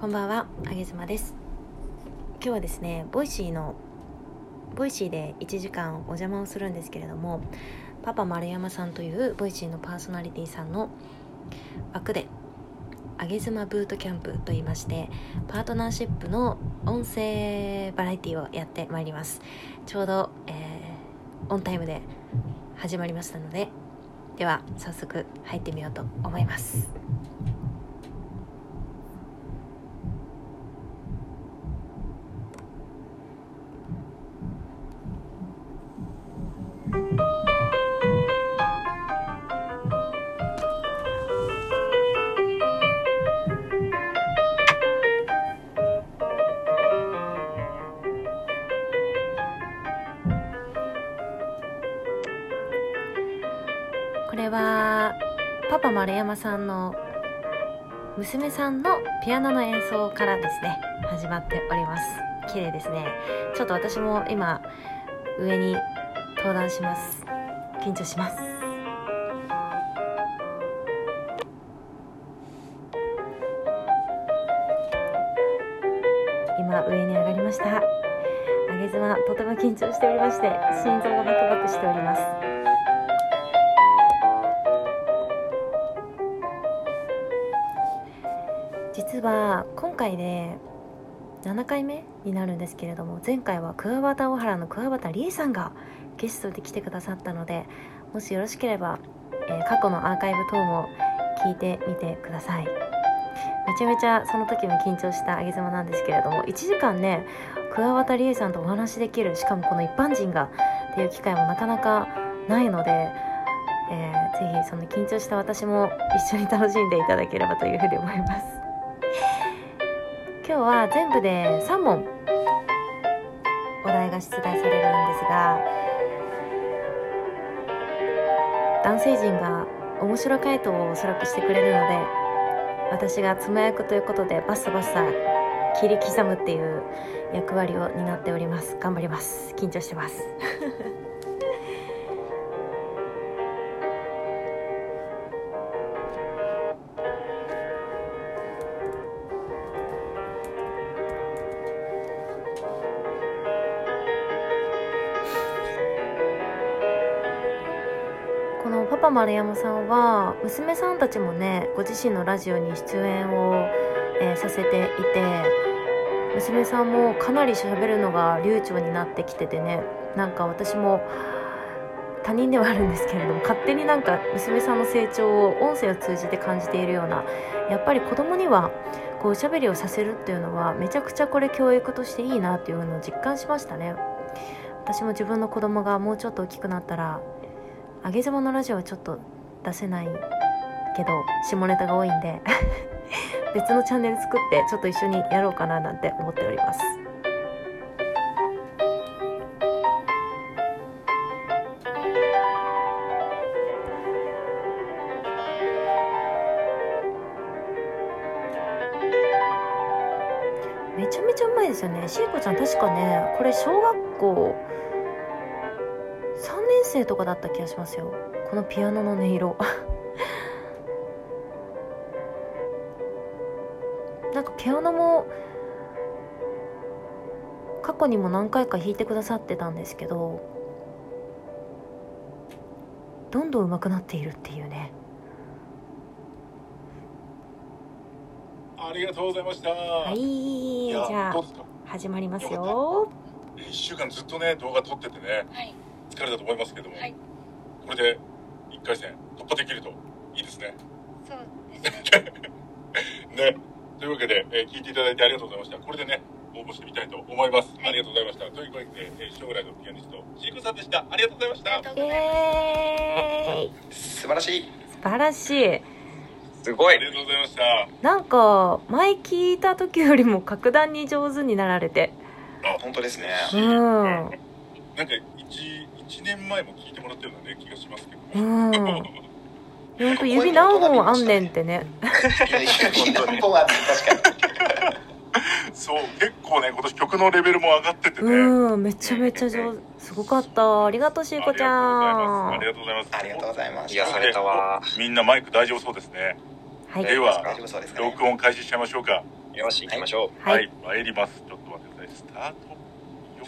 こんばんは、あげ妻です。今日はですね、 Voicy の Voicy で1時間お邪魔をするんですけれども、パパ丸山さんという Voicy のパーソナリティさんの枠で、あげ妻ブートキャンプと言いまして、パートナーシップの音声バラエティをやってまいります。ちょうど、えーオンタイムで始まりましたので、では早速入ってみようと思います。さんの娘さんのピアノの演奏からですね始まっております。綺麗ですね。ちょっと私も今上に登壇します。緊張します。今上に上がりました。上げ妻とても緊張しておりまして心臓がバクバクしております。今回で7回目になるんですけれども前回は桑畑小原の桑畑理恵さんがゲストで来てくださったのでもしよろしければ、えー過去のアーカイブ等も聞いてみてください。めちゃめちゃその時も緊張したあげ妻なんですけれども1時間ね桑畑理恵さんとお話しできるしかもこの一般人がっていう機会もなかなかないので、えーぜひその緊張した私も一緒に楽しんでいただければというふうに思います。今日は全部で3問。お題が出題されるんですが男性陣が面白回答をおそらくしてくれるので私が妻役ということでバッサバッサ切り刻むっていう役割を担っております。頑張ります。緊張してます。パ丸山さんは娘さんたちもねご自身のラジオに出演を、えーさせていて娘さんもかなり喋るのが流暢になってきててねなんか私も他人ではあるんですけれども勝手になんか娘さんの成長を音声を通じて感じているようなやっぱり子供にはこうおしゃべりをさせるっていうのはめちゃくちゃこれ教育としていいなっていうのを実感しましたね。私も自分の子供がもうちょっと大きくなったら上げ妻のラジオはちょっと出せないけど下ネタが多いんで 別のチャンネル作ってちょっと一緒にやろうかななんて思っております。めちゃめちゃうまいですよね。しーこちゃん確かねこれ小学校生とかだった気がしますよ。このピアノの音色。なんかピアノも過去にも何回か弾いてくださってたんですけどどんどん上手くなっているっていうね。ありがとうございました。ははいじやゃあ。始まりますよ。一週間ずっとね動画撮っててね。はい、疲れたと思いますけども、はいこれで一回戦突破できるといいですね。そうですね。ね。というわけで、えー聞いていただいてありがとうございました。これでね応募してみたいと思います。はいありがとうございました。というわけで、えー将来のピアニストシークさんでした。ありがとうございました。素晴らしい素晴らしいすごいありがとうございました。なんか前聞いた時よりも格段に上手になられて本当ですねうんなんか一一年前も聞いてもらったようなね気がしますけど。うん ほんと指何本あんねんってね指何本あって確かにそう結構ね今年曲のレベルも上がっててね。うんめちゃめちゃ上手すごかったありがとうしーこちゃんありがとうございます。ありがとうございます癒されたわみんなマイク大丈夫そうですね。はいでは大丈夫そうですかね録音開始しちゃいましょうか。よし行きましょう、ははいい、参ります。ちょっと待ってください。スタート。よ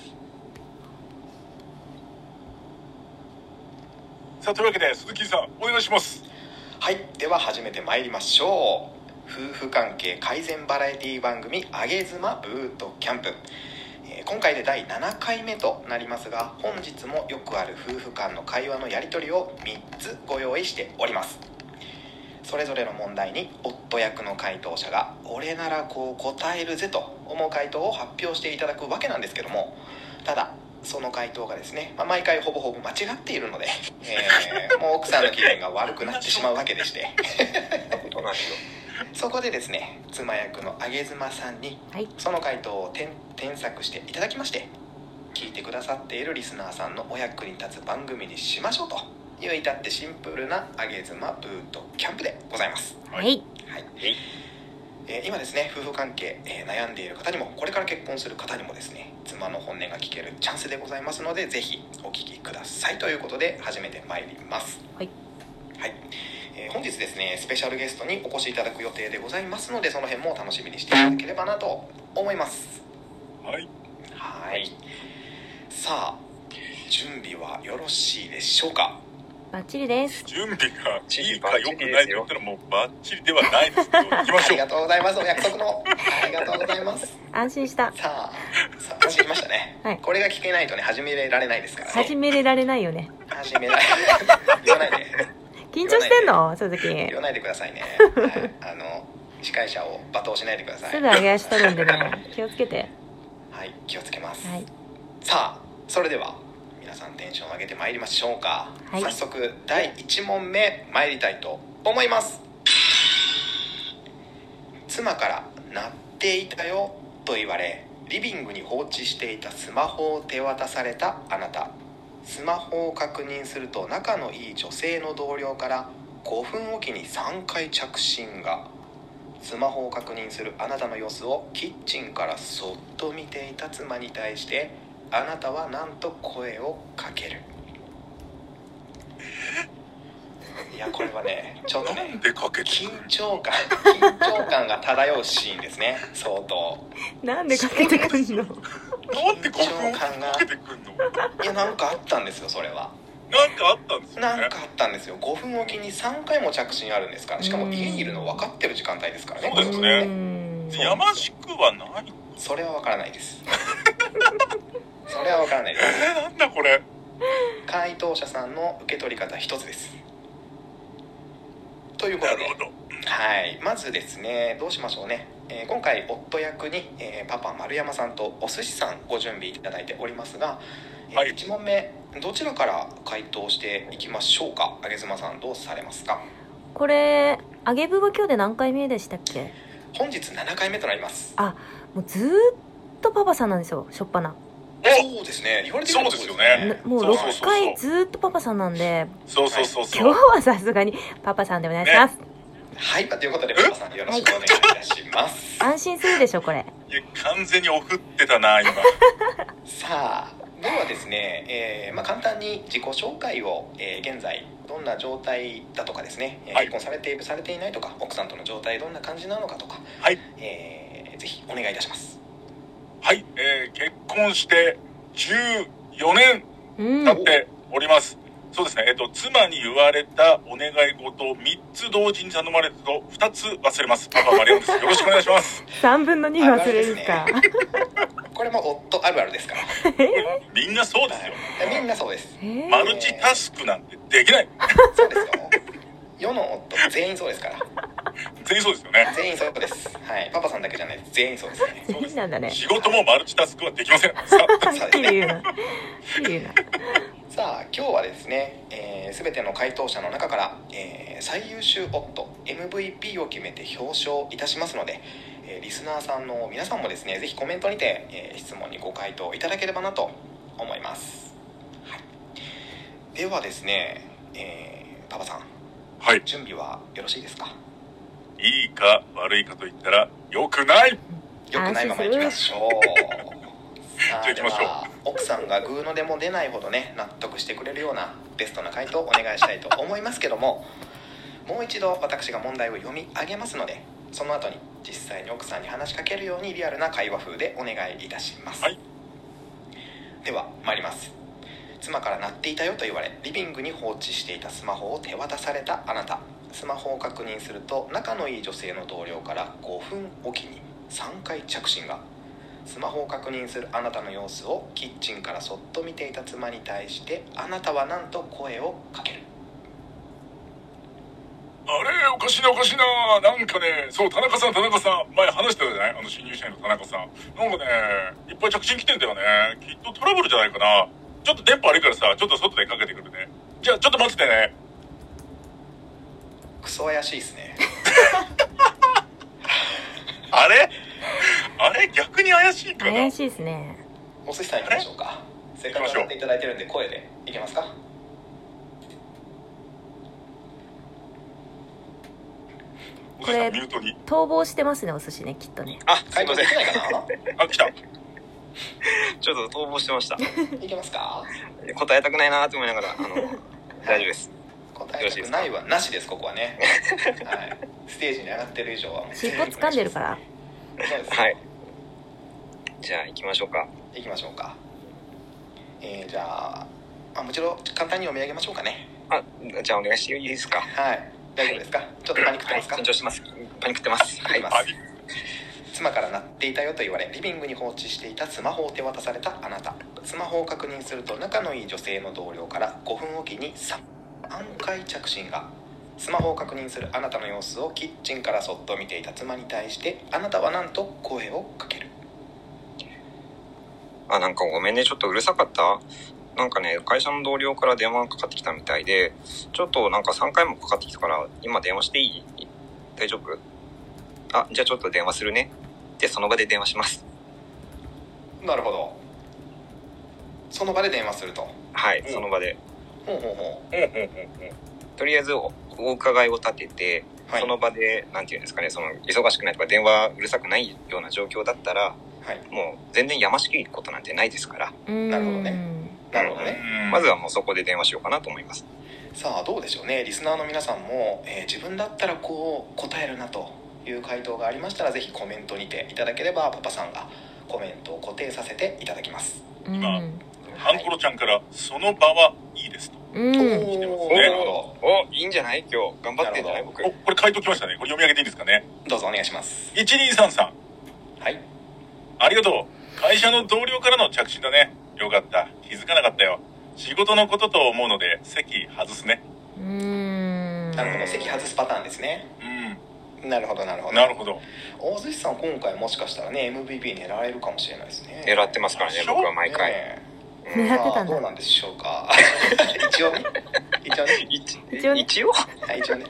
さあ、というわけで、鈴木さん、お願いします。はいでは始めてまいりましょう。夫婦関係改善バラエティ番組「あげ妻ブートキャンプ」今回で第7回目となりますが本日もよくある夫婦間の会話のやり取りを3つご用意しております。それぞれの問題に夫役の回答者が「俺ならこう答えるぜ」と思う回答を発表していただくわけなんですけどもただその回答がですね、まあ、毎回ほぼほぼ間違っているので、えー もう奥さんの気分が悪くなってしまうわけでして。そ こでですね妻役の上妻さんにはい。その回答を添添削していただきまして聞いてくださっているリスナーさんのお役に立つ番組にしましょうという至ってシンプルな上妻ブートキャンプでございます。はい。はいえいえー今ですね夫婦関係、えー悩んでいる方にもこれから結婚する方にもですね妻の本音が聞けるチャンスでございますのでぜひお聞きください。ということで始めてまいります。はい、はい。えー本日ですねスペシャルゲストにお越しいただく予定でございますのでその辺も楽しみにしていただければなと思います。はい。はい。さあ準備はよろしいでしょうか？バッチリです。準備がいいか良くないと言ったらもうバッチリではないですけど、行きまあしょう。りがとうございますお約束の。ありがとうございます。安心した。さあさあ始めましたね、はい。これが聞けないとね始められないですからね。始められないよね。始めない 言わないで。緊張してんの？鈴木。言わないでくださいね、はい、あの司会者を罵倒しないでください。すぐ上げ足取るんでね。気をつけて。はい気をつけます、はい。さあそれでは皆さんテンション上げてまいりましょうか、はい。早速第1問目参りたいと思います。妻から「鳴っていたよ」と言われリビングに放置していたスマホを手渡されたあなた。スマホを確認すると仲のいい女性の同僚から5分おきに3回着信が。スマホを確認するあなたの様子をキッチンからそっと見ていた妻に対してあなたは何と声をかける。いやこれはねちょっとなねんでかけて緊張感緊張感が漂うシーンですね。相当。なんでかけてくんの？なんで5分かけてくんの？いやなんかあったんですよそれは。なんかあったんですよね？なんかあったんですよ。5分おきに3回も着信あるんですから。しかも家にいるの分かってる時間帯ですからね。そうですね。やましくはない。それは分からないです それは分からないです。えー、なんだこれ。回答者さんの受け取り方一つです。ということで。なるほど。はい。まずですねどうしましょうね、えー今回夫役に、えーパパ丸山さんとお寿司さんご準備いただいておりますが、えーはい。1問目どちらから回答していきましょうか上妻さんどうされますか？これ揚げ部は今日で何回目でしたっけ？本日7回目となります。もうずーっとパパさんなんですよしょっぱなそうですね。言われてみそうですよね。もうそうそうそう6回ずーっとパパさんなんで。そうそうそうそう、今日はさすがにパパさんでお願いします、はい。ということでパパさんよろしくお願いいたします、安心するでしょこれ。いや完全におふってたな今。さあではですね、えーまあ、簡単に自己紹介を、えー現在どんな状態だとかですね、えーはい。結婚されているされていないとか奥さんとの状態どんな感じなのかとか、はい。えーぜひお願いいたしますはい、えー、結婚して14年うん。経っております、そうですねえっと妻に言われたお願い事を3つ同時に頼まれると2つ忘れます。パパマリオンです。よろしくお願いします。3分の2忘れるか、これも夫あるあるですから、みんなそうですよ。はいみんなそうです。えー。マルチタスクなんてできない。そうですよ世の夫全員そうですから。全員そうですよね。全員そうです。はい。パパさんだけじゃないです。全員そうですね。全員なんだね。仕事もマルチタスクはできません。さあはっきり言うな。はっうな。さあ今日はですね、えー、全ての回答者の中から、えー最優秀夫 MVP を決めて表彰いたしますので、えーリスナーさんの皆さんもですねぜひコメントにて、えー質問にご回答いただければなと思います、はい、ではですね、えーパパさんはい。準備はよろしいですか？いいか悪いかと言ったら良くない。よくないままいきましょう。じゃあ行きましょう。は奥さんがグーのでも出ないほどね納得してくれるようなベストな回答をお願いしたいと思いますけどももう一度私が問題を読み上げますのでその後に実際に奥さんに話しかけるようにリアルな会話風でお願いいたします、はい。では参ります妻から鳴っていたよと言われリビングに放置していたスマホを手渡されたあなたスマホを確認すると仲のいい女性の同僚から5分おきに3回着信がスマホを確認するあなたの様子をキッチンからそっと見ていた妻に対してあなたはなんと声をかけるあれおかしいなおかしいななんかね、そう、田中さん、田中さん、前話してたじゃないあの新入社員の田中さん。なんかね、いっぱい着信来てんだよね。きっとトラブルじゃないかな。ちょっと電波悪いからさ、ちょっと外でかけてくるね。じゃあ、ちょっと待っててね。クソ怪しいですね あれ？あれ？逆に怪しいかな？怪しいですねお寿司さん行きましょうかせっかくやっていただいてるんで声でいけますか？おじさんミュートに。逃亡してますねお寿司ねきっとねあ、すいません回答でき。ないかな？あ、来た。ちょっと逃亡してました。いけますか？答えたくないなと思いながら、あの、大丈夫です。答えたくないはなしですここはね。はい。ステージに上がってる以上はもう。尻尾掴んでるから。そうです。はい。じゃあ行きましょうか。行きましょうか。えー、じゃああもちろん簡単に読み上げましょうかね。あ、じゃあお願いしていいですか？はい。大丈夫ですか？ちょっとパニックってますか、緊張してます。パニックってます。はい妻から鳴っていたよと言われリビングに放置していたスマホを手渡されたあなた。スマホを確認すると仲のいい女性の同僚から5分おきに3回着信が。スマホを確認するあなたの様子をキッチンからそっと見ていた妻に対してあなたはなんと声をかける。あ、なんかごめんね、ちょっとうるさかった？なんかね、会社の同僚から電話がかかってきたみたいで、ちょっとなんか3回もかかってきたから、今電話していい？大丈夫？あ、じゃあちょっと電話するね。で、その場で電話します。なるほど。その場で電話すると。はい、うん。その場で。ほうほうほほうほうほうほう。とりあえずおお伺いを立てて、うはい。その場で、なんていうんですかね、その、忙しくないとか、電話うるさくないような状況だったら、はい。もう全然やましきことなんてないですから、なるほどね。なるほどね。うん。まずはもうそこで電話しようかなと思います。さあどうでしょうね。リスナーの皆さんも、えー自分だったらこう答えるなという回答がありましたらぜひコメントにていただければパパさんがコメントを固定させていただきますうん今ハンコロちゃんから、その場はいいですと。うんおねーなるほお、いいんじゃない？今日。頑張ってんじゃない？僕。お、これ回答来ましたね。これ読み上げていいですかね？どどうぞお願いします1233。はいありがとう。会社の同僚からの着信だね。よかった。気づかなかったよ。仕事のことと思うので、席外すね。うーんなるほど席外すパターンですねうなるほどなるほど。ん。なるほど。大寿司さん今回もしかしたらね MVP 狙えるかもしれないですね。狙ってますからね、僕は毎回。ね狙ってたんだ。まあどうなんでしょうか。一応ね。一応ね。一一応ね。一応？はい一応ね。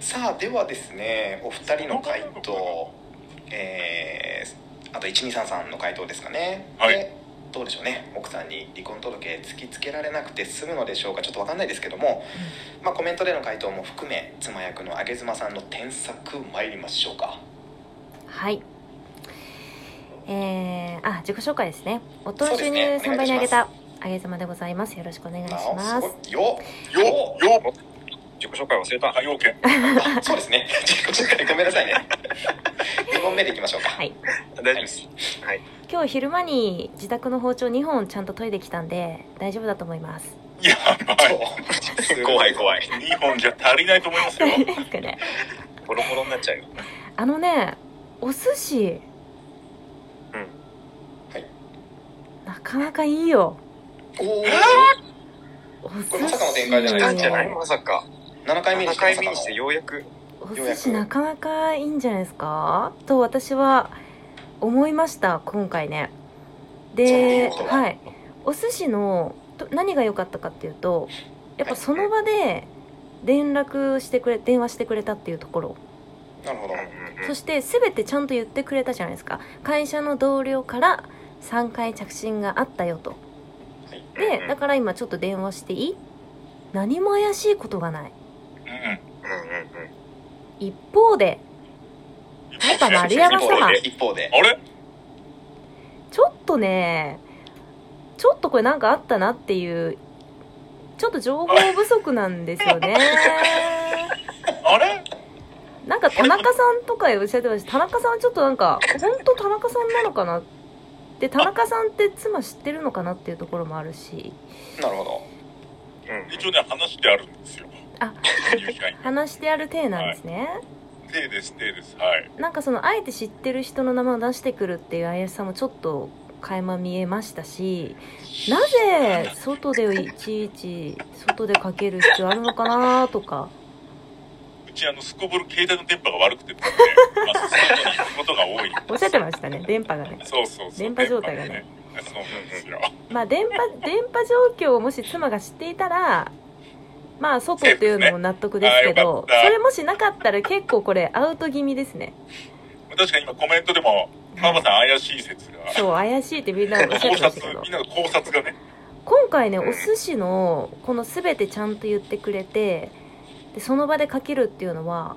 さあではですねお二人の回答。えー、あと1233の回答ですかね。はい。でどうでしょうね。奥さんに離婚届突きつけられなくて済むのでしょうか。ちょっと分かんないですけども、まあ、コメントでの回答も含め妻役の上妻さんの添削参りましょうか。はい。えー、あ自己紹介ですね。夫の収入そうですね。3倍に上げたお願あげ妻でございます。よろしくお願いしあます。よよよ自己紹介忘れた。はい、OK。あそうですね。自己紹介ごめんなさいね。2問目でいきましょうか。はい。大丈夫です。はい。今日昼間に自宅の包丁2本ちゃんと研いできたんで大丈夫だと思いますやばい。怖い怖い。2本じゃ足りないと思いますよ。大丈夫ですかねボロボロになっちゃうよ。あのねお寿司うん。はいなかなかいいよおおお寿これまさかの展開じゃないですかなんじゃないまさか。7回目に7してまさかの回目にしてようやく。お寿司なかなかいいんじゃないですか？と私は思いました今回ね。ではい。お寿司のと何が良かったかっていうとやっぱその場で連絡してくれ電話してくれたっていうところ。なるほど。そして全てちゃんと言ってくれたじゃないですか。会社の同僚から3回着信があったよと。でだから今ちょっと電話していい？何も怪しいことがない。うん。うんうんうん。一方でパパ丸山様。一方であれ？ちょっとねちょっとこれなんかあったなっていうちょっと情報不足なんですよね。あれ？なんか田中さんとかおっしゃってました。田中さんはちょっとなんか本当田中さんなのかなで田中さんって妻知ってるのかなっていうところもあるし。なるほど。うん。一応ね、話してあるんですよ。あ。話してある体なんですね、手です、手です。はい。なんかそのあえて知ってる人の名前を出してくるっていう怪しさもちょっと垣間見えましたしなぜ外でいちいち外でかける必要あるのかなとかうち、あの、すこぶる携帯の電波が悪くてですね、まあ、外に行くことが多い。おっしゃってましたね電波がねそうそうそう。電波状態がねそうなんですよ。まあ電波電波状況をもし妻が知っていたらまあ外っていうのも納得ですけどよかった。それもしなかったら結構これアウト気味ですね。確かに今コメントでも、ママさん怪しい説が。そう怪しいってみんなおっしゃっ考てましたけど、察みんなの考察がね。今回ねお寿司のこの全てちゃんと言ってくれてでその場でかけるっていうのは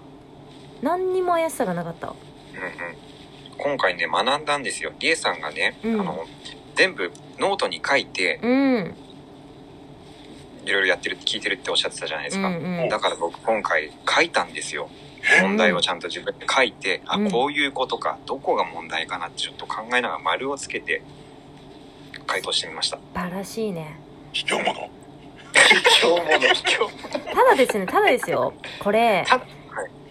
何にも怪しさがなかった？うんうん。今回ね学んだんですよ。リエさんがね、うん。あの全部ノートに書いてうんいろいろやってるって聞いてるっておっしゃってたじゃないですか、うんうん。だから僕今回書いたんですよ。問題をちゃんと自分で書いて、うん。あこういうことかどこが問題かなってちょっと考えながら丸をつけて回答してみました。素晴らしいね。卑怯者。今日もねただですねただですよ。これはい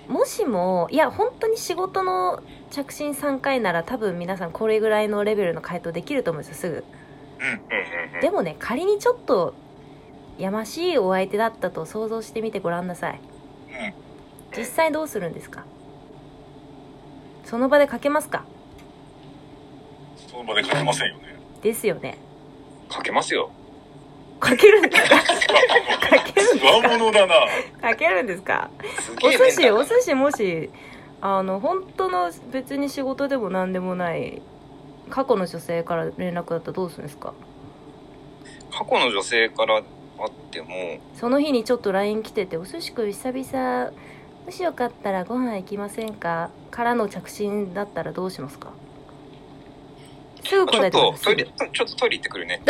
もしもいや本当に仕事の着信3回なら多分皆さんこれぐらいのレベルの回答できると思うんですよすぐ。うん。うんうんうん。でもね仮にちょっとやましいお相手だったと想像してみてごらんなさい。うん。実際どうするんですか？その場でかけますか？その場で書けませんよね。ですよね。書けますよ。かけるんですか？かけるんつわものだな。かけるんですか？すお寿司お寿司もしあの本当の別に仕事でも何でもない過去の女性から連絡だったらどうするんですか？過去の女性からあってもその日にちょっと LINE 来てて「お寿司くん久々。もしよかったらご飯行きませんか?」からの着信だったらどうしますか？すぐちょ答えってとトイくださいレちょっとトイレ行ってくるね。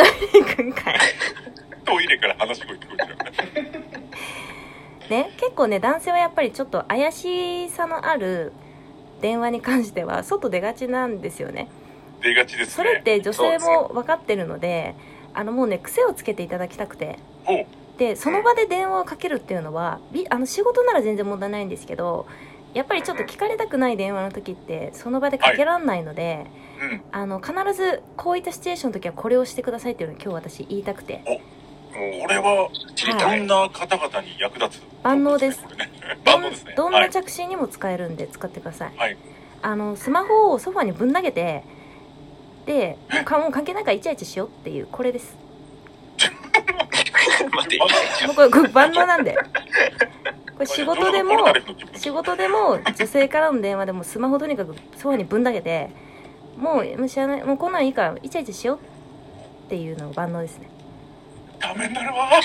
トイレから話し声聞こえちゃう。ね結構ね男性はやっぱりちょっと怪しさのある電話に関しては外出がちなんですよね。出がちですね。それって女性も分かってるのであのもうね癖をつけていただきたくてでその場で電話をかけるっていうのはびあの仕事なら全然問題ないんですけどやっぱりちょっと聞かれたくない電話の時ってその場でかけらんないので、うん。あの必ずこういったシチュエーションの時はこれをしてくださいっていうのを今日私言いたくて。これは、知りたい、どんな方々に役立つ万能です。万能ですね。どんはない。着信にも使えるんで使ってください、はい。あのスマホをソファにぶん投げてでもう関係ないからイチャイチャしようっていうこれです 待ってもうこれこれ万能なんで。これ仕事でも仕事でも女性からの電話でもスマホとにかくソファにぶん投げてもうもう知らないもうこんなんいいからイチャイチャしようっていうのが万能ですね。ダメになるわ。ダ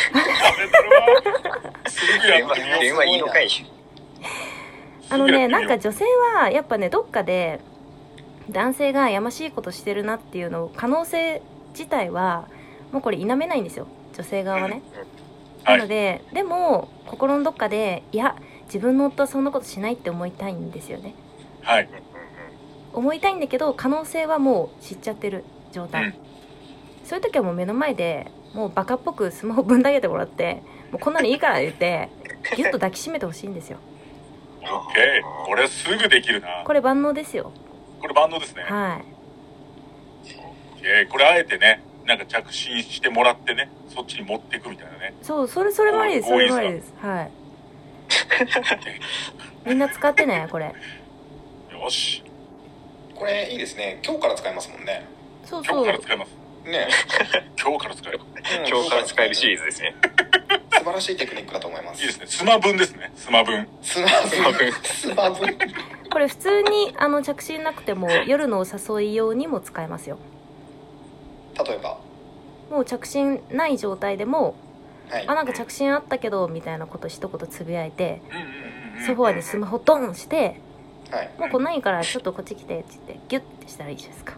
メになるわ。すぐや電話ってみよう。電話いいのかいあのねすぐやってみよう。んなか女性はやっぱねどっかで男性がやましいことしてるなっていうのを可能性自体はもうこれ否めないんですよ女性側はね、はないのででも心のどっかでいや自分の夫はそんなことしないって思いたいんですよね。はい。思いたいんだけど可能性はもう知っちゃってる状態、うん。そういう時はもう目の前でもうバカっぽくスマホぶん投げてもらってもうこんなのいいから言ってギュッと抱きしめてほしいんですよ。オッケー。これすぐできるな。これ万能ですよ。これ万能ですね。はい。オッケー。これあえてね、なんか着信してもらってね、そっちに持っていくみたいなね。そうそれそれもありですそれもありです。はい。みんな使ってねこれ。よし。これいいですね。今日から使えますもんね。今そうそう。日から使えます。ね。今日から使える。うん。今日から使えるシリーズですね。素晴らしいテクニックだと思います。いいですね。スマ分ですね。スマ分。スマブスマブこれ普通にあの着信なくても夜のお誘い用にも使えますよ例えば。もう着信ない状態でもはい。あなんか着信あったけどみたいなこと一言つぶやいて。ソファにスマホドンしてはい。もうこんなんいいからちょっとこっち来てって言ってギュッてしたらいいじゃないですか。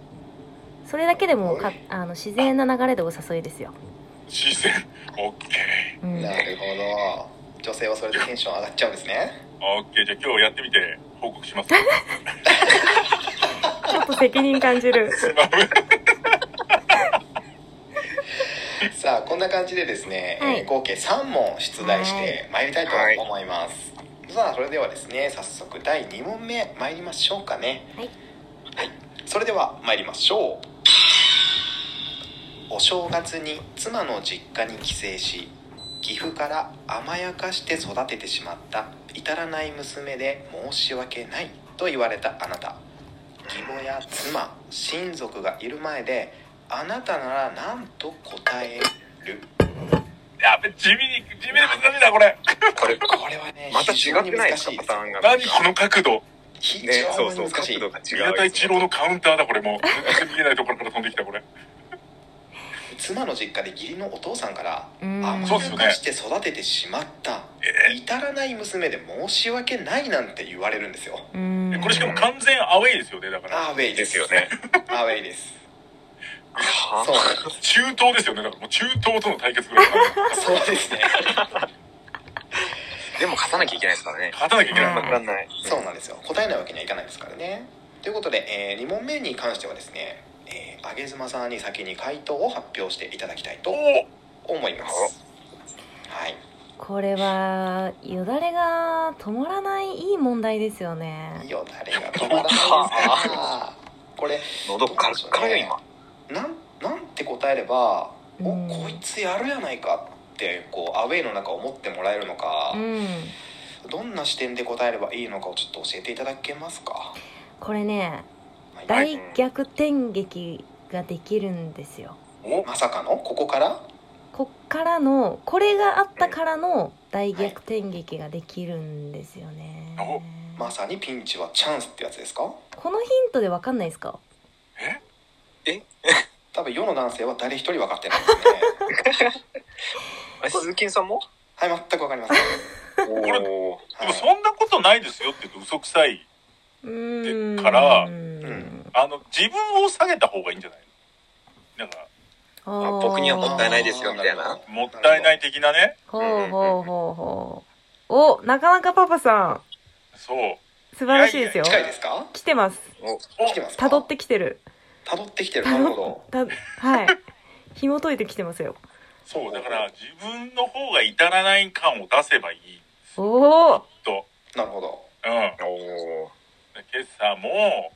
それだけでもかあの自然な流れでお誘いですよ、自然。オッケうん、なるほど。女性はそれでテンション上がっちゃうんですね。オッケー、じゃあ今日やってみて報告します。ちょっと責任感じる。さあこんな感じでですね、はい。えー合計3問出題してまい。りたいと思います、さあそれではですね早速第2問目参りましょうかね。はい、はい、それでは参りましょう。お正月に妻の実家に帰省し岐阜から甘やかして育ててしまった至らない娘で申し訳ないと言われたあなた。義母や妻親族がいる前であなたなら何と答える？やべ、地味に、地味に難しいな、これ。これ、これはねまた違ってないです難しいですかパターンが。何この角度？非ね、そ常うそう、に難しい角度が違う。宮田一郎のカウンターだ、これもう。全然見えないところから飛んできた、これ。妻の実家で義理のお父さんからうん甘やかして育ててしまったえ至らない娘で申し訳ないなんて言われるんですよこれしかも完全アウェイですよね、だから。アウェイですよね。アウェイですはそう中東ですよね、だからもう中東との対決ぐらいだから。そうですね。でも勝たなきゃいけないですからね。勝たなきゃいけない。うん。負らんない。そうなんですよ。答えないわけにはいかないですからね。ということで、え2問目に関してはですね、えー、上妻さんに先に回答を発表していただきたいと思います。はい。これはよだれが止まらないいい問題ですよね。よだれが止まらない。ですかこれ喉カラッカラよ、今。なんなんて答えれば「おうん。こいつやるやないか」ってこうアウェイの中思ってもらえるのかう、ん。どんな視点で答えればいいのかをちょっと教えていただけますか、これねはい大逆転劇ができるんですよ。おまさかの？ここから？こっからのこれがあったからの大逆転劇ができるんですよね、おまさにピンチはチャンスってやつですか？このヒントでわかんないですか？え？多分世の男性は誰一人分かってないですね。あれ、鈴木さんも？はい全く分かりません、おれー。でもはい。そんなことないですよって言うと嘘くさい。からうん。あの、自分を下げた方がいいんじゃないの？なんか、僕にはもったいないですよみたいな。もったいない的なね。ほうほうほうほう。おなかなかパパさそう。ん素晴らしいですよ。近いですか？来てます。お。来てますか？辿ってきてる辿ってきてる。なるほど。たはい。紐解いてきてますよ。そう、だから自分の方が至らない感を出せばいい。おおと。なるほど。うん。おー。今朝も、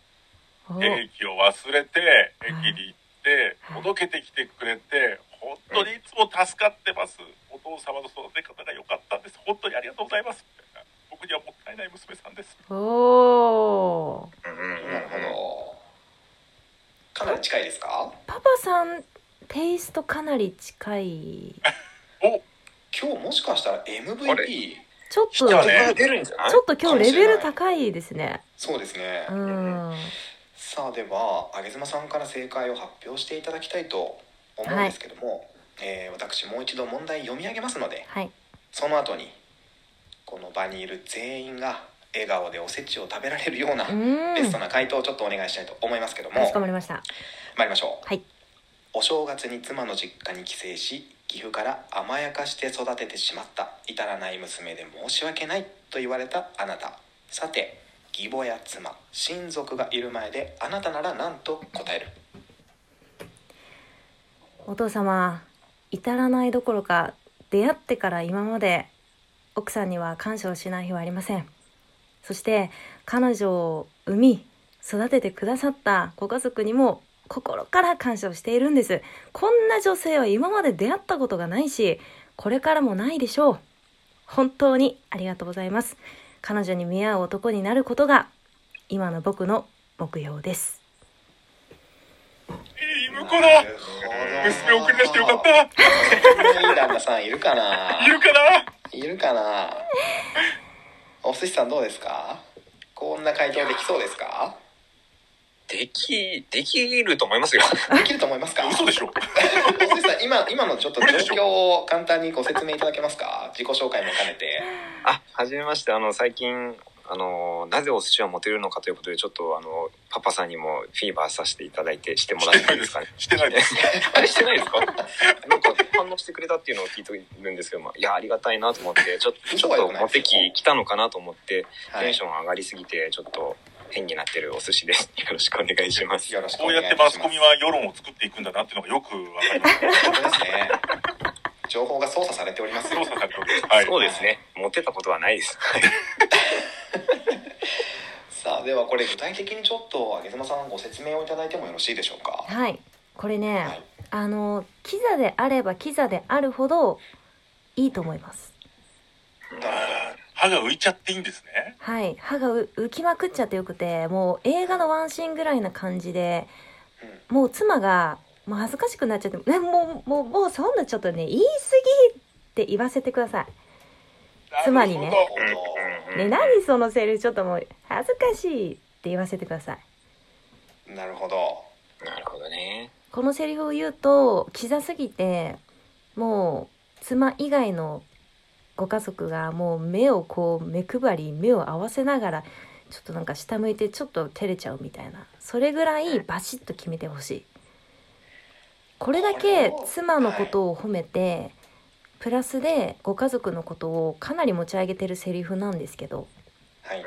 おケー。キを忘れて、駅に行ってはい、届けてきてくれて、本当にいつも助かってます。お父様の育て方が良かったんです。本当にありがとうございます。みたいな僕にはもったいない娘さんです。おー。うんうんうん。なるほどかなり近いですか？パパさんテイストかなり近い。お今日もしかしたら MVP ちょっとねちょっと今日レベル高いですね。そうですね、うん。さあでは上妻さんから正解を発表していただきたいと思うんですけども、えー私もう一度問題読み上げますのではい。その後にこの場にいる全員が笑顔でおせちを食べられるようなうん。ベストな回答をちょっとお願いしたいと思いますけどもかしこまりました。参りましょう。はい。お正月に妻の実家に帰省し岐阜から甘やかして育ててしまった至らない娘で申し訳ないと言われたあなた。さて義母や妻親族がいる前であなたなら何と答える？お父様至らないどころか出会ってから今まで奥さんには感謝をしない日はありませんそして彼女を産み育ててくださったご家族にも心から感謝をしているんです。こんな女性は今まで出会ったことがないしこれからもないでしょう。本当にありがとうございます。彼女に見合う男になることが今の僕の目標です。いい婿だ娘送り出してよかった。いいい旦那さんいるかな？るかな？いるかな？お寿司さんどうですか？こんな回答できそうですか？でき、できると思いますよ。できると思いますか？嘘でしょ。お寿司さん今今のちょっと状況を簡単にご説明いただけますか？自己紹介も兼ねて。あ、はじめまして。あの、最近、あの、なぜお寿司はモテるのかということで、ちょっとあの、パパさんにもフィーバーさせていただいて、してもらっていいですかね？してないです。あれしてないですか？なんか反応してくれたっていうのを聞いてるんですけど、まあ、いや、ありがたいなと思って、ちょっと、ちょっとモテ期来たのかなと思って、はいテンション上がりすぎて、ちょっと変になってるお寿司です。よろしくお願いします。よろしくこうお願いしますやってマスコミは世論を作っていくんだなっていうのがよくわかります。ですね情報が操作されております操作されております。はい。そうですね。モテたことはないです。は いさあではこれ具体的にちょっと上妻さんご説明をいただいてもよろしいでしょうか？はい。これね、はい。あのキザであればキザであるほどいいと思います。歯が浮いちゃっていいんですね。はい。歯がう浮きまくっちゃってよくてもう映画のワンシーンぐらいな感じでうん。もう妻がもう恥ずかしくなっちゃって「ね、もうもうもうそんなちょっとね言い過ぎ」って言わせてください妻にね。ね、何そのセリフちょっともう恥ずかしいって言わせてください。なるほど。なるほどね。このセリフを言うとキザすぎてもう妻以外のご家族がもう目をこう目配り目を合わせながらちょっとなんか下向いてちょっと照れちゃうみたいな。それぐらいバシッと決めてほしい。これだけ妻のことを褒めてプラスでご家族のことをかなり持ち上げてるセリフなんですけどはい。うん。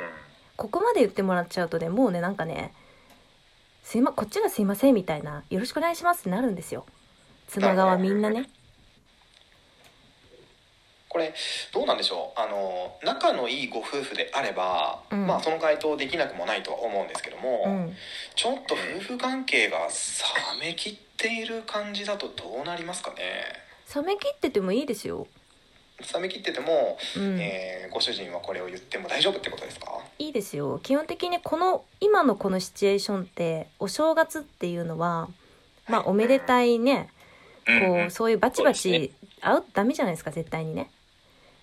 ここまで言ってもらっちゃうとねもうねなんかねすいまこっちがすいませんみたいなよろしくお願いしますってなるんですよ。妻側みんなね。これどうなんでしょう？あの仲のいいご夫婦であれば、うん。まあその回答できなくもないとは思うんですけども、うん。ちょっと夫婦関係が冷めきっている感じだとどうなりますかね？冷め切っててもいいですよ。冷めきってても、うん、えーご主人はこれを言っても大丈夫ってことですか？いいですよ。基本的にこの今のこのシチュエーションってお正月っていうのはまあおめでたいねうん。こうそういうバチバチ会うとダメじゃないですか絶対にね。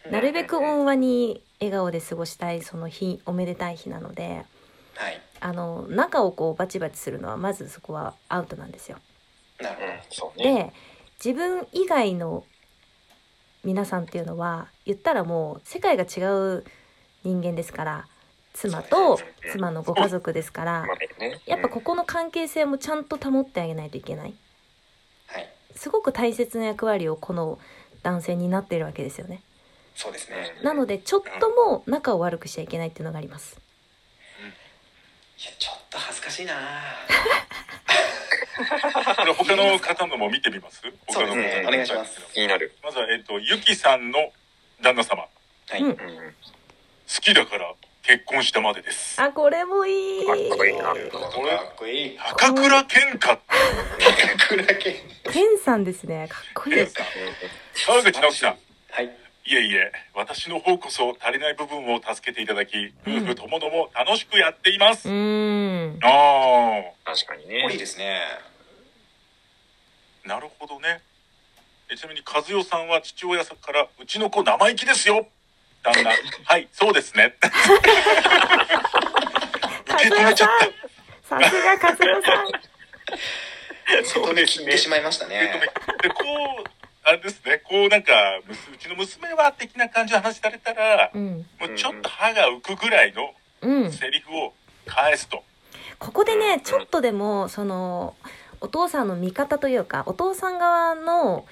うん。なるべく温和に笑顔で過ごしたいその日おめでたい日なのではい。あの中をこうバチバチするのはまずそこはアウトなんですよ。なるほど。うん。そうね。で自分以外の皆さんっていうのは言ったらもう世界が違う人間ですから妻と妻のご家族ですから。やっぱここの関係性もちゃんと保ってあげないといけない。はい。すごく大切な役割をこの男性になっているわけですよね。そうですね。なのでちょっとも仲を悪くしちゃいけないっていうのがあります。いやちょっと恥ずかしいな 他の方のも見てみます？そうですね。他のお願いします。気になる。まずは、えっと、ゆきさんの旦那様。好はい、うんうん。きだから結婚したまでです。あこれもいい。かっこいいな。なるほどかっこいい。高倉健か。くらけ天さんですね。かっこいい。です川口直樹さん。はいいえいえ、私の方こそ足りない部分を助けていただき、うん夫婦ともども楽しくやっています。うーんあ確かにこれいいね。ですねあ、なるほどね。えちなみに和代さんは父親さんから、うちの子生意気ですよ。旦那、はい、そうですね。受け止めちゃった。さすが和代さんそうね聞いて。しまいました受け止ねめで、こう、あれですね、こうなんか、うちの娘は的な感じの話されたら、うん。もうちょっと歯が浮くぐらいのうん。セリフを返すと。ここでねちょっとでもそのお父さんの味方というかお父さん側の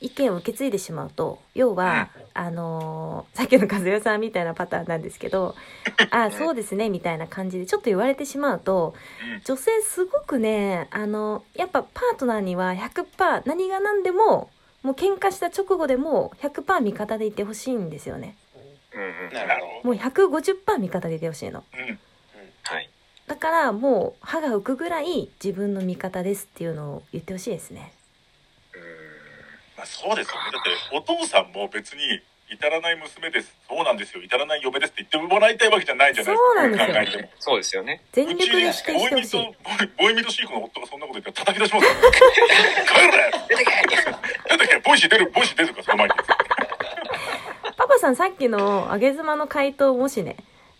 意見を受け継いでしまうと要は、あのーさっきの和代さんみたいなパターンなんですけど「あそうですね」みたいな感じでちょっと言われてしまうとうん。女性すごくねあのやっぱパートナーには100%何が何でももう喧嘩した直後でも100%味方でいてほしいんですよねうんうん。なるほどもう150%味方でいてほしいのうん。はい。だからもう歯が浮くぐらい自分の味方ですっていうのを言ってほしいですねうんまあ、そうですよね。だって、お父さんも別に、至らない娘です。そうなんですよ。至らない嫁ですって言ってもらいたいわけじゃないじゃないですか。そうなんですよ考えても。そうですよね。全力で否定してほしいボーイミート、ボーイボーイミートシークの夫がそんなこと言ったら叩き出しますから。帰れ出てけ出てけボイシー出る、ボイシー出るから、その前に。パパさんさっきの上げ妻の回答もしね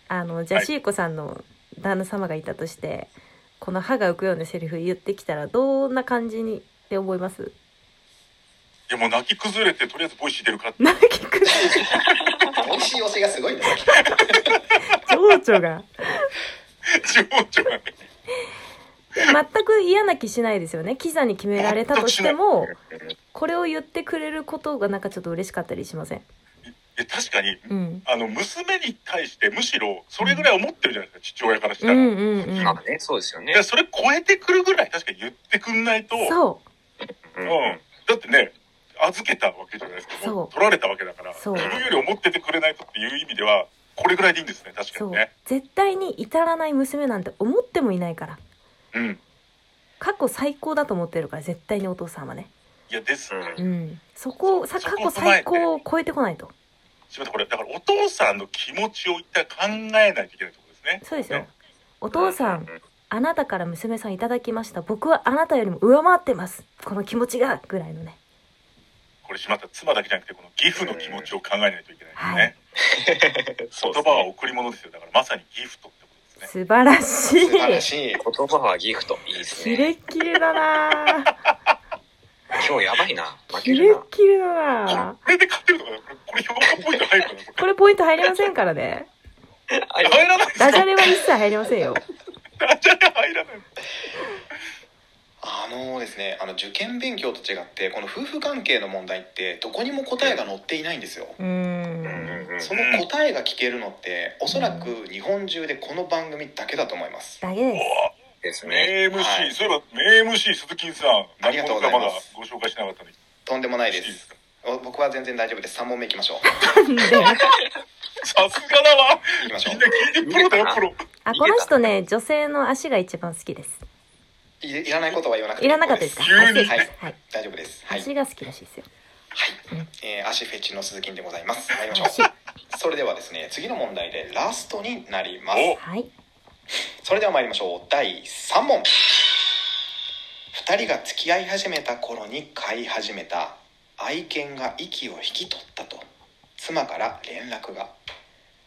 あのじゃあはいシーコさんの旦那様がいたとして、この歯が浮くようなセリフ言ってきたらどんな感じにって思います？いや、もう泣き崩れて、とりあえず Voicy 出るかって。泣き崩れ美味しい推しがすごいんだよ情緒が情緒がね。全く嫌な気しないですよねキザに決められたとしてもこれを言ってくれることがなんかちょっと嬉しかったりしません？いや確かに、うんあの、娘に対してむしろそれぐらい思ってるじゃないですか、父親からしたら。うんうんうんまあね、そうですよねいや。それ超えてくるぐらい確かに言ってくんないと。そううんん。だってね、預けたわけじゃないですか。そう。もう取られたわけだから。そう。自分より思っててくれないとっていう意味では、これぐらいでいいんですね、確かにね。絶対に至らない娘なんて思ってもいないから。うん。過去最高だと思ってるから絶対にお父さんはね。いや、です。うんうん。そこをさそ過去最高を超えてこないと。すみません、これ、だからお父さんの気持ちを一旦考えないといけないところですね。そうですよ。ね。お父さん。あなたから娘さんいただきました。僕はあなたよりも上回ってます。この気持ちがぐらいのねこれしまった妻だけじゃなくて、この義父の気持ちを考えないといけない ですね。そう言葉は贈り物ですよ。だからまさにギフトってことですね。素晴らしい素晴らしい言葉はギフト。いいですキレね。ッキレだな今日やばいな。負キけるな。レッキレだなこれで勝ってるのかなこれ、評価ポイント入るかな？ここれポイント入りませんからね。入らないですダジャレは一切入りませんよダジャレ入らない。あのですねあの受験勉強と違ってこの夫婦関係の問題ってどこにも答えが載っていないんですよ。うーんその答えが聞けるのっておそらく日本中でこの番組だけだと思います。だけです。ですね。名 MC、はいそういえば名 MC 鈴木さん、ありがとうございます。ご紹介しなかったのに。とんでもないです。僕は全然大丈夫です。3問目いきましょう。でさすがだわ。いきましょう。あこの人ね女性の足が一番好きですいいらないことは言わなくていらなかったですか？はい。はい。大丈夫です。はい、足が好きらしいですよ。はい。えー足フェチの鈴木でございます。参りましょう。足それではですね次の問題でラストになります。おはい。それでは参りましょう。第3問。2人が付き合い始めた頃に飼い始めた愛犬が息を引き取ったと妻から連絡が。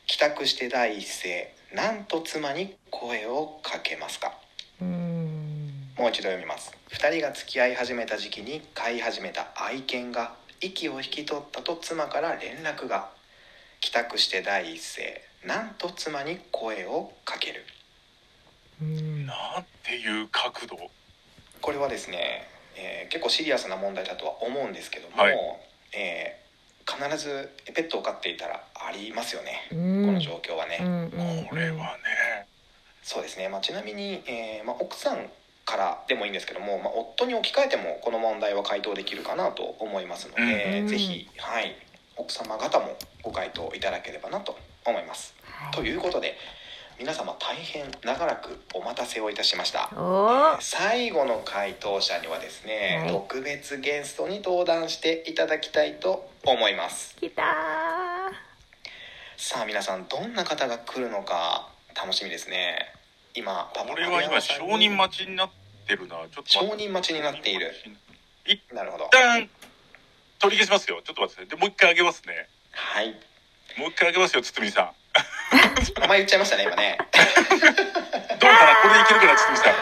帰宅して第一声なんと妻に声をかけますか？うーんもう一度読みます。2人が付き合い始めた時期に飼い始めた愛犬が息を引き取ったと妻から連絡が。帰宅して第一声。なんと妻に声をかける。うーん。なんていう角度。これはですね、えー結構シリアスな問題だとは思うんですけども、はい。えー必ずペットを飼っていたらありますよね、うこんの状況はね、これはね。そうですね、まあ、ちなみに、えーまあ、奥さんからでもいいんですけども、まあ、夫に置き換えてもこの問題は回答できるかなと思いますので、うん。ぜひ、はい、奥様方もご回答いただければなと思います。はい。ということで皆様大変長らくお待たせをいたしました。最後の回答者にはですね、はい。特別ゲストに登壇していただきたいと思います。来たー。さあ皆さんどんな方が来るのか楽しみですね。今パこれは今、承認待ちになってるな。ちょっと待承って。認待ちになっている一なるほど旦、取り消しますよ。ちょっと待って。で、もう一回あげますね。はいもう一回あげますよ、堤さん。名前言っちゃいましたね今ね どうかな？これでいけるかな、堤さん。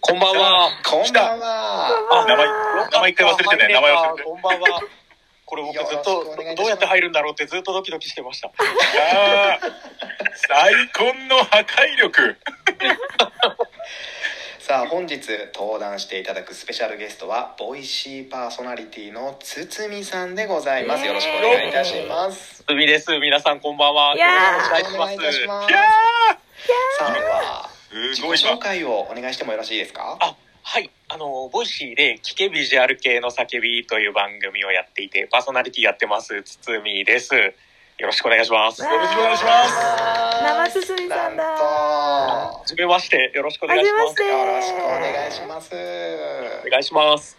こんばんは。こんばんはあ、名前、名前一回忘れてね。名前忘れて。こんばんは。これ僕ずっとどうやって入るんだろうってずっとドキドキしてました。ああ、最高の破壊力。さあ本日登壇していただくスペシャルゲストはボイシーパーソナリティの堤さんでございますよろしくお願いいたします海です。皆さんこんばんは。よろしくお願いします。お願いいたしますさあではー自己紹。介をお願いしてもよろしいですか？あはい。あの、ボイシーで聞けビジュアル系の叫びという番組をやっていて、パーソナリティやってます、つつみです。よろしくお願いします。よろしくお願いします。生堤さんだ。なんとはじめまして、よろしくお願いします。はじめまして。よろしくお願いします。お願いします。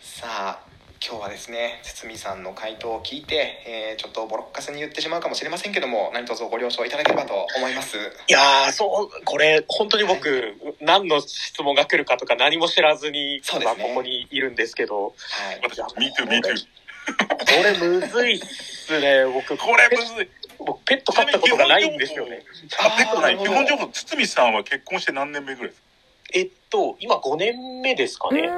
さあ今日はですね堤さんの回答を聞いて、えーちょっとボロッカスに言ってしまうかもしれませんけども何卒ご了承いただければと思います。いやー、そう、これ、本当に僕、何の質問が来るかとか何も知らずに、そうですね。今ここにいるんですけど、はい。私、me too, me too。これむずいっすね、僕。これむずい。僕、ペット飼ったことがないんですよね。あ、ペットない。基本情報、堤さんは結婚して何年目ぐらいですか？えっと、今5年目ですかね。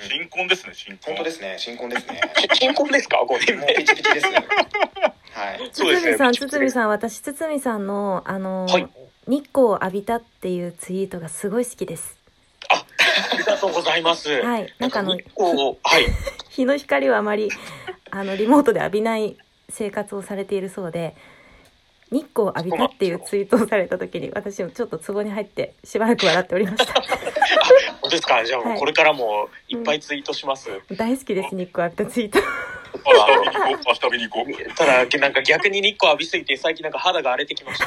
新婚ですね、新婚。本当ですね新婚ですね 新婚ですか ?5 年目。ピチピチですはいそうですね堤さん堤さん私堤さんのあの、はい日光を浴びたっていうツイートがすごい好きですありがとうございます。はい。なんかあのはい。日の光をあまりあのリモートで浴びない生活をされているそうで日光を浴びたっていうツイートをされた時に私もちょっとツボに入ってしばらく笑っておりました。本当ですか？じゃあこれからもいっぱいツイートします。大好きです日光浴びたツイート明日食べに行こう、明日食べに行こう。ただ、なんか逆に日光浴びすぎて最近なんか肌が荒れてきました。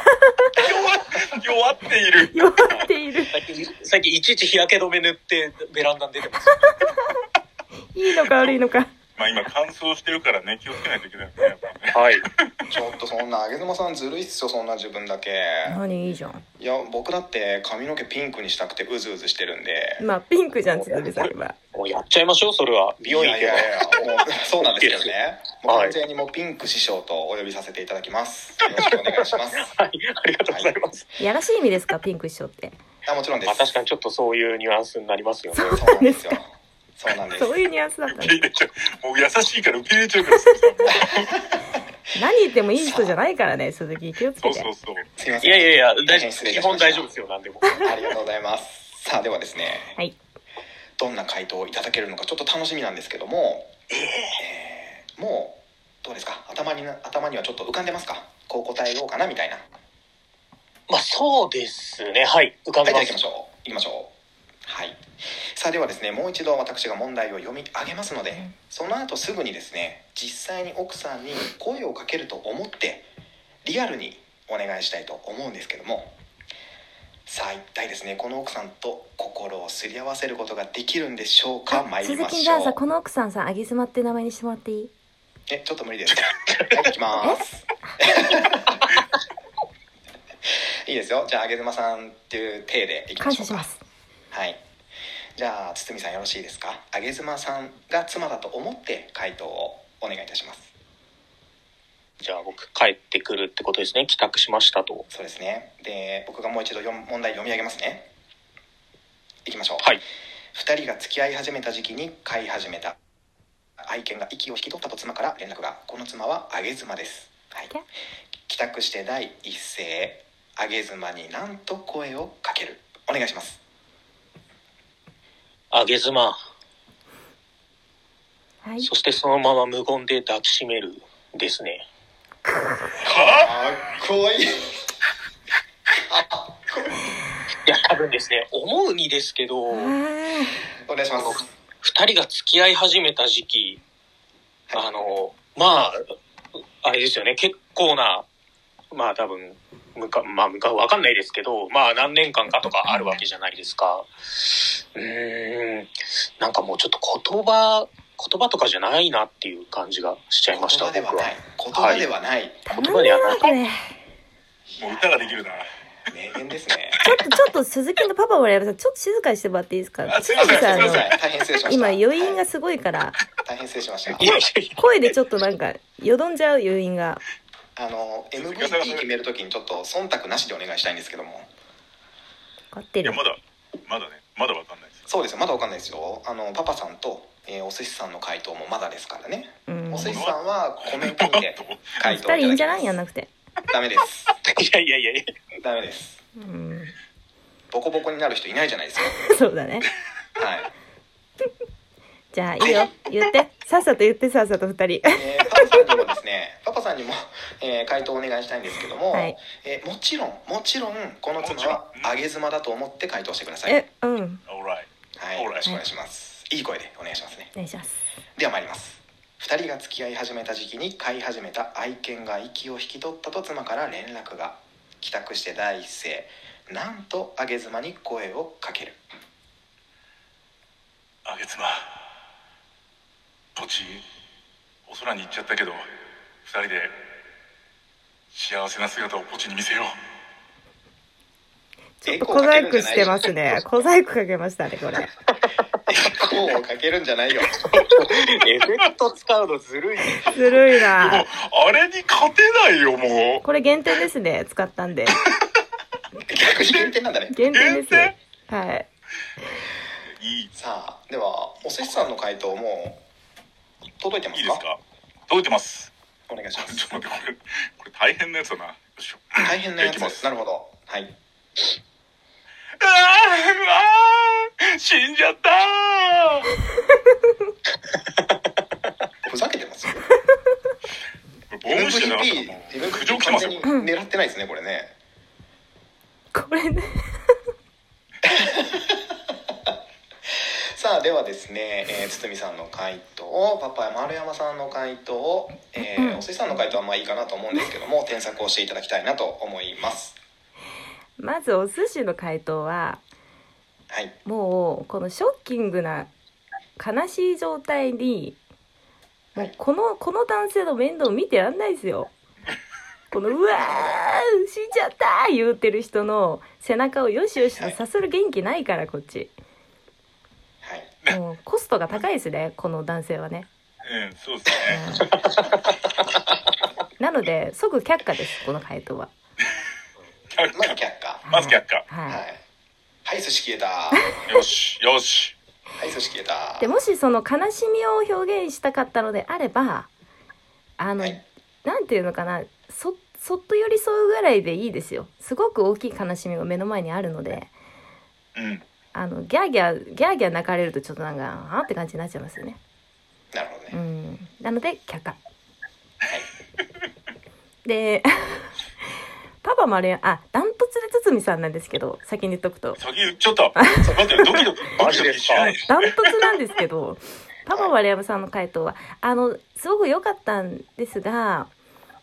弱弱っている。弱っている最近、最近いちいち日焼け止め塗ってベランダに出てます。いいのか悪いのかまあ今乾燥してるからね、気をつけないといけないよね。はい。ちょっとそんなあげずまさんずるいっすよそんな自分だけ何？いいじゃんいや僕だって髪の毛ピンクにしたくてうずうずしてるんでまあピンクじゃん堤さんはもうやっちゃいましょう、それは。美容院いやい。やいやもうそうなんですけどねもうはい完全にもうピンク師匠とお呼びさせていただきますよろしくお願いしますはい。ありがとうございます。いやらしい意味ですかピンク師匠ってあもちろんですまあ確かにちょっとそういうニュアンスになりますよね。そうなんですよそうなんです。そういうニュアンスだった受のけ入れちゃう。もう優しいから受け入れちゃうから。さ。何言ってもいい人じゃないからね鈴木気をつけて。そうそうそう。すいません。いやいやいや、大大丈夫基変失礼いたしました本大丈夫ですよ、なんでも。ありがとうございます。さあではですね。はい。どんな回答をいただけるのかちょっと楽しみなんですけども、えー。もうどうですか？頭にな頭にはちょっと浮かんでますか？こう答えようかなみたいな。まあそうですね。はい。浮かんはいでます。じゃあ行きましょう。行きましょうはい。さあではですねもう一度私が問題を読み上げますので、ん。その後すぐにですね実際に奥さんに声をかけると思ってリアルにお願いしたいと思うんですけどもさあ一体ですねこの奥さんと心をすり合わせることができるんでしょうか？参り鈴ましょう。木じゃあさこの奥さんさあげずまって名前にしてもらっていい？えちょっと無理です。はい行きます。いいですよ。じゃああげずまさんっていう体でいきましょうか。感謝しますはい。じゃあ堤さんよろしいですか？あげずまさんが妻だと思って回答をお願いいたします。じゃあ僕帰ってくるってことですね。帰宅しましたと。そうですね。で僕がもう一度問題読み上げますね。いきましょう。はい。2人が付き合い始めた時期に飼い始めた。愛犬が息を引き取ったと妻から連絡が。この妻はあげ妻です、はい。帰宅して第一声あげ妻に何と声をかける。お願いしますあげ妻。はい。そしてそのまま無言で抱きしめるですね。かっこいい。かっこいい。いや、多分ですね、思うにですけど、お願いします。二人が付き合い始めた時期、はい。あの、まあ、あれですよね、結構な、まあ多分、むか、まあ、むかわかんないですけど、まあ何年間かとかあるわけじゃないですか。うーん、なんかもうちょっと言葉、言葉とかじゃないなっていう感じがしちゃい言ました、僕は。葉ではない。言葉ではない、た言葉にはなこれもう歌ができるな。名言ですね。ちょっとちょっと鈴木のパパもやめさんちょっと静かにしてもらっていいですか？あすいません鈴木さん。あのすいません。大変失礼しました。今余韻がはいすごいから。大変失礼しました。声でちょっとなんかよどんじゃう余韻があの MVP 決めるときにちょっと忖度なしでお願いしたいんですけども。分かってる。まだ、まだね、まだわかんないです。そうですよまだわかんないですよ。あのパパさんと、えーお寿司さんの回答もまだですからね。うん。お寿司さんはコメントにて 回答二人いいんじゃない？いやんなくて。ダメです。いやいやいやいや。ダメです。うん。ボコボコになる人いないじゃないですか。そうだね。はい、じゃあいいよ。言って。さっさと言ってさっさと二人。えーパパさんにもですねパパさんにも、えー回答お願いしたいんですけども、はい。えーもちろんもちろんこの妻は上げ妻だと思って回答してください。えうん。オーライ。はい。よろしくお願いします。いい声でお願いしますね。お願いします。では参ります。2人が付き合い始めた時期に飼い始めた愛犬が息を引き取ったと妻から連絡が帰宅して第一声。なんとあげ妻に声をかける。あげつま。ポチ、お空に行っちゃったけど、二人で、幸せな姿をポチに見せよう。ちょっと小細工してますね。小細工かけましたねこれ。エコーをかけるんじゃないよ。エフェクト使うのずるい。ずるいな、あれに勝てないよ、もう。これ限定ですね使ったんで。逆に減点なんだね。限定です。限はい。いいさあではおせしさんの回答もう届いてますか？いいですか？届いてます。お願いします。ちょっと待ってこれ これ大変なやつだな。よいしょ。大変なやつなるほど。はい。あーうわー死んじゃった ふざけてますよ。ーボムシじゃなかった MVP もう MVP 苦情来てますよ。完全に狙ってないですねこれね。これねさあではですね、えー、堤さんの回答パパや丸山さんの回答、えーうん。おせちさんの回答はまあいいかなと思うんですけども添削をしていただきたいなと思います。まずお寿司の回答ははい。もうこのショッキングな悲しい状態にもうこのこの男性の面倒見てらんないですよ。この「うわー死んじゃった!」言うてる人の背中をよしよしとさする元気ないからこっち。はいも うコストが高いですねこの男性はね、うんそうですね。うん。なので即却下ですこの回答は。却まず却下。下まず却下。はい、はい。はい寿司消えた。はよしよし。い寿司消えた。でもしその悲しみを表現したかったのであればあの、はい。なんていうのかなそそっと寄り添うぐらいでいいですよ。すごく大きい悲しみが目の前にあるので。うんあのギャーギャーギャーギャー泣かれるとちょっとなんかあーって感じになっちゃいますよね。なるほどうねん。なので却下。で パパ丸やあダントツで堤さんなんですけど先に言っとくと。先言っちゃった。待って ドキドキマジでしダントツなんですけどパパ丸山さんの回答はあのすごく良かったんですが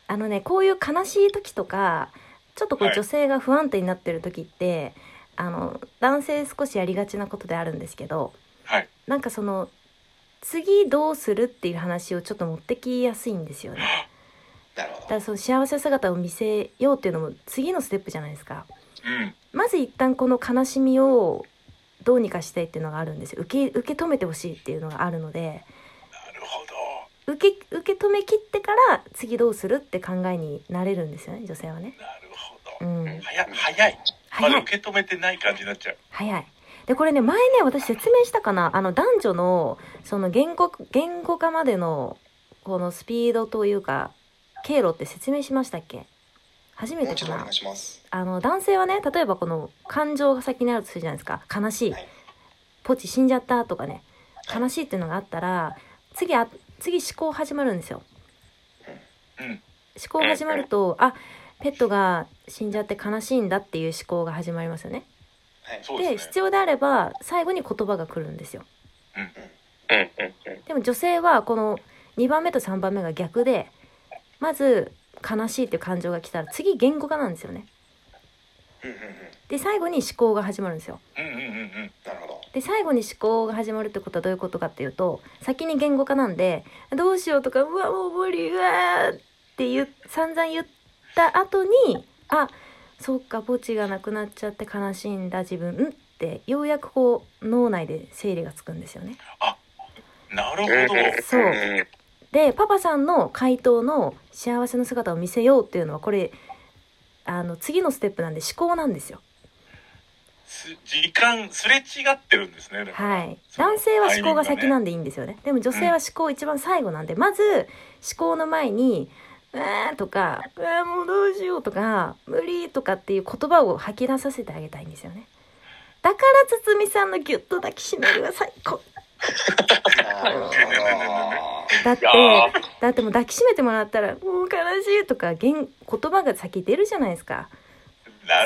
あのねこういう悲しい時とかちょっとこうはい。女性が不安定になってる時って、あの男性少しやりがちなことであるんですけどはいなんかその次どうするっていう話をちょっと持ってきやすいんですよね。だからその幸せ姿を見せようっていうのも次のステップじゃないですか。うんまず一旦この悲しみをどうにかしたいっていうのがあるんですよ受け受け止めてほしいっていうのがあるのでなるほど受け受け止めきってから次どうするって考えになれるんですよね女性はね。なうどん、早い早い。まだ受け止めてない感じになっちゃう。早い。でこれね前ね私説明したかな。あの男女のその言語言語化までのこのスピードというか経路って説明しましたっけ？初めてかな。あの男性はね例えばこの感情が先にあるとするじゃないですか。悲しい、はい。ポチ死んじゃったとかね。はい悲しいっていうのがあったら次あ次思考始まるんですよ。うん。思考始まるとあペットが死んじゃって悲しいんだっていう思考が始まりますよね。はいですね。で必要であれば最後に言葉が来るんですよ。でも女性はこの2番目と3番目が逆でまず悲しいっていう感情が来たら次言語化なんですよね。で最後に思考が始まるんですよ。で最後に思考が始まるってことはどういうことかっていうと先に言語化なんでどうしようとかうわもう無理うわーって言う散々言った後にあそっか墓地がなくなっちゃって悲しいんだ自分んってようやくこう脳内で整理がつくんですよね。なるほど。そう。んでパパさんの回答の幸せの姿を見せようっていうのはこれあの次のステップなんで思考なんですよ。す時間すれ違ってるんですねはい、男性は思考が先なんでいいんですよね。でも女性は思考一番最後なんで、まず思考の前に「うわー」とか「うわーもうどうしよう」とか「無理」とかっていう言葉を吐き出させてあげたいんですよね。だから堤さんのギュッと抱きしめるが最高。だってだってもう抱きしめてもらったら「もう悲しい」とか言言葉が先出るじゃないですか。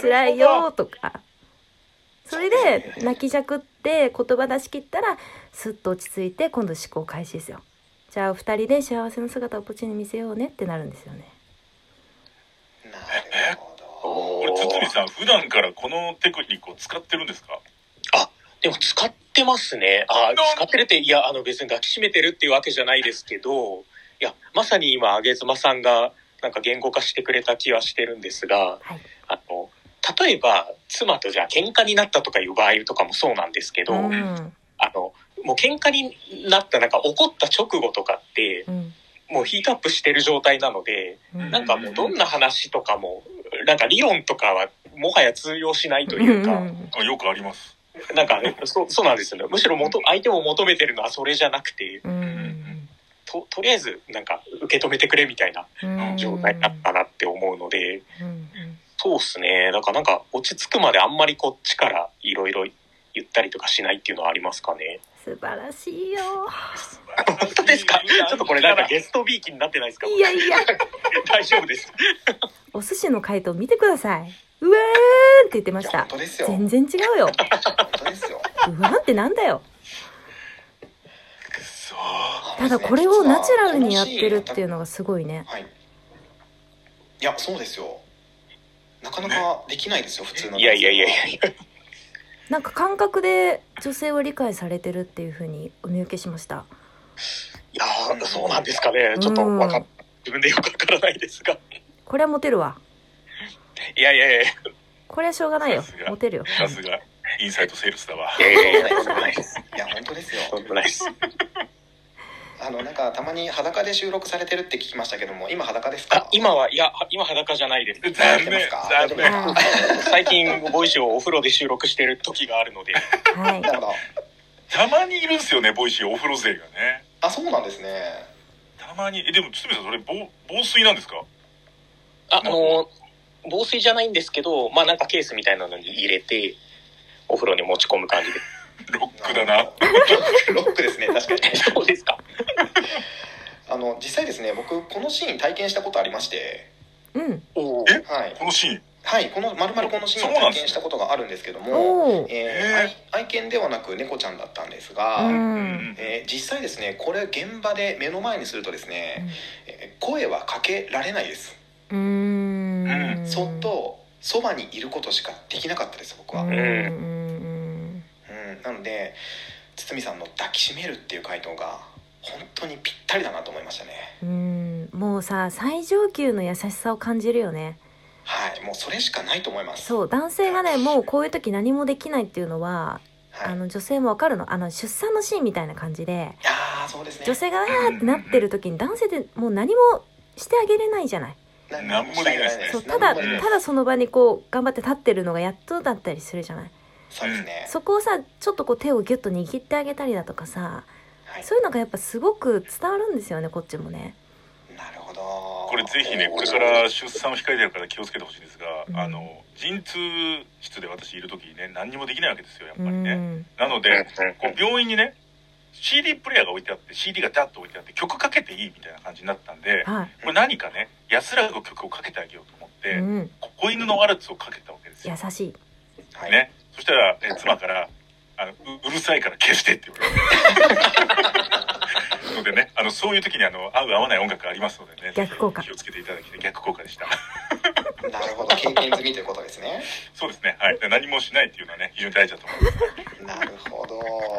辛いよとか。それで泣きじゃくって言葉出し切ったらスッと落ち着いて今度思考開始ですよじゃあ二人で幸せの姿をポチに見せようねってなるんですよね。なるほど。これ堤さん普段からこのテクニックを使ってるんですか？でも使ってますね。あ、使ってるって、いや、あの別に抱きしめてるっていうわけじゃないですけど、いや、まさに今、あげずまさんがなんか言語化してくれた気はしてるんですが、はい。あの、例えば、妻とじゃあ喧嘩になったとかいう場合とかもそうなんですけど、うん。あの、もう喧嘩になった、なんか怒った直後とかって、うん。もうヒートアップしてる状態なので、うん。なんかもうどんな話とかも、なんか理論とかはもはや通用しないというか、ん。あよくあります。なんか、そう、そうなんですよね。むしろ元、相手も求めてるのはそれじゃなくて、うん。と、とりあえず、なんか、受け止めてくれみたいなうん。状態だったなって思うので、うん。そうっすね。だからなんか、落ち着くまであんまりこっちからいろいろ言ったりとかしないっていうのはありますかね。素晴らしいよ。本当ですか？ちょっとこれなんかゲストビーキになってないですか？いやいや。大丈夫です。お寿司の回答見てください。うわーんって言ってました。本当ですよ。全然違うよ。本当ですよ。うわーんってなんだよ。くそただこれをナチュラルにやってるっていうのがすごいね。はい。いやそうですよ。なかなかできないですよ普通のいやいやいやいやいや。なんか感覚で女性を理解されてるっていうふうにお見受けしました。いやーそうなんですかね。ちょっとわかうん自分でよくわからないですが。これはモテるわ。いやいやいや。いこれはしょうがないよ。モテるよ。さすが。インサイドセールスだわ。やいやいや、いです。いや本当ですよ。とんでもないです。あのなんかたまに裸で収録されてるって聞きましたけども今裸ですか？あ、今は、いや、今裸じゃないです。残念。残念あ最近、ボイシーをお風呂で収録してる時があるので。ーはい。なるほど。たまにいるんすよねボイシーお風呂勢がね。あそうなんですね。たまに。えでも堤さんそれ防防水なんですか？あ、あの、防水じゃないんですけど、まあなんかケースみたいなのに入れて、お風呂に持ち込む感じで。ロックだな。ロックですね確かに。そうですか。あの実際ですね僕このシーン体験したことありまして。うん。おえはい。このシーン？はいこのまるまるこのシーンを体験したことがあるんですけども、えーへ愛愛犬ではなく猫ちゃんだったんですが、ううん。えー実際ですねこれ現場で目の前にするとですね、えー声はかけられないです。うーん。そっとそばにいることしかできなかったです僕は、ううんん。なので堤さんの抱きしめるっていう回答が本当にぴったりだなと思いましたね。うん。もうさ最上級の優しさを感じるよね。はい。もうそれしかないと思います。そう男性がねもうこういう時何もできないっていうのははい、あの女性もわかるの。あの出産のシーンみたいな感じでいやーそうですね。女性が「あーってなってる時に男性ってもう何もしてあげれないじゃない。ななんもできないです。ねそうただただその場にこう頑張って立ってるのがやっとだったりするじゃない。そうですね、そこをさちょっとこう手をギュッと握ってあげたりだとかさはい、そういうのがやっぱすごく伝わるんですよねこっちもね。なるほど。これぜひねこれから出産を控えてるから気をつけてほしいんですが、うん。あの陣痛室で私いる時にね何にもできないわけですよやっうぱりね、ん。なのでこう病院にね CD プレイヤーが置いてあって CD がダッと置いてあって曲かけていいみたいな感じになったんではこれ何かね安らぐ曲をかけてあげようと思って、い、うん、子犬のワルツをかけたわけですよ。優しい。はい、ね、そしたら、え妻からあのう「うるさいから消して」って言われて のでねあのそういう時にあの合う合わない音楽ありますのでね逆効果。ぜひ気をつけていただきたい。逆効果でした。なるほど。経験済みということですね。そうですね。はい。で何もしないっていうのはね非常に大事だと思います。なるほど。こ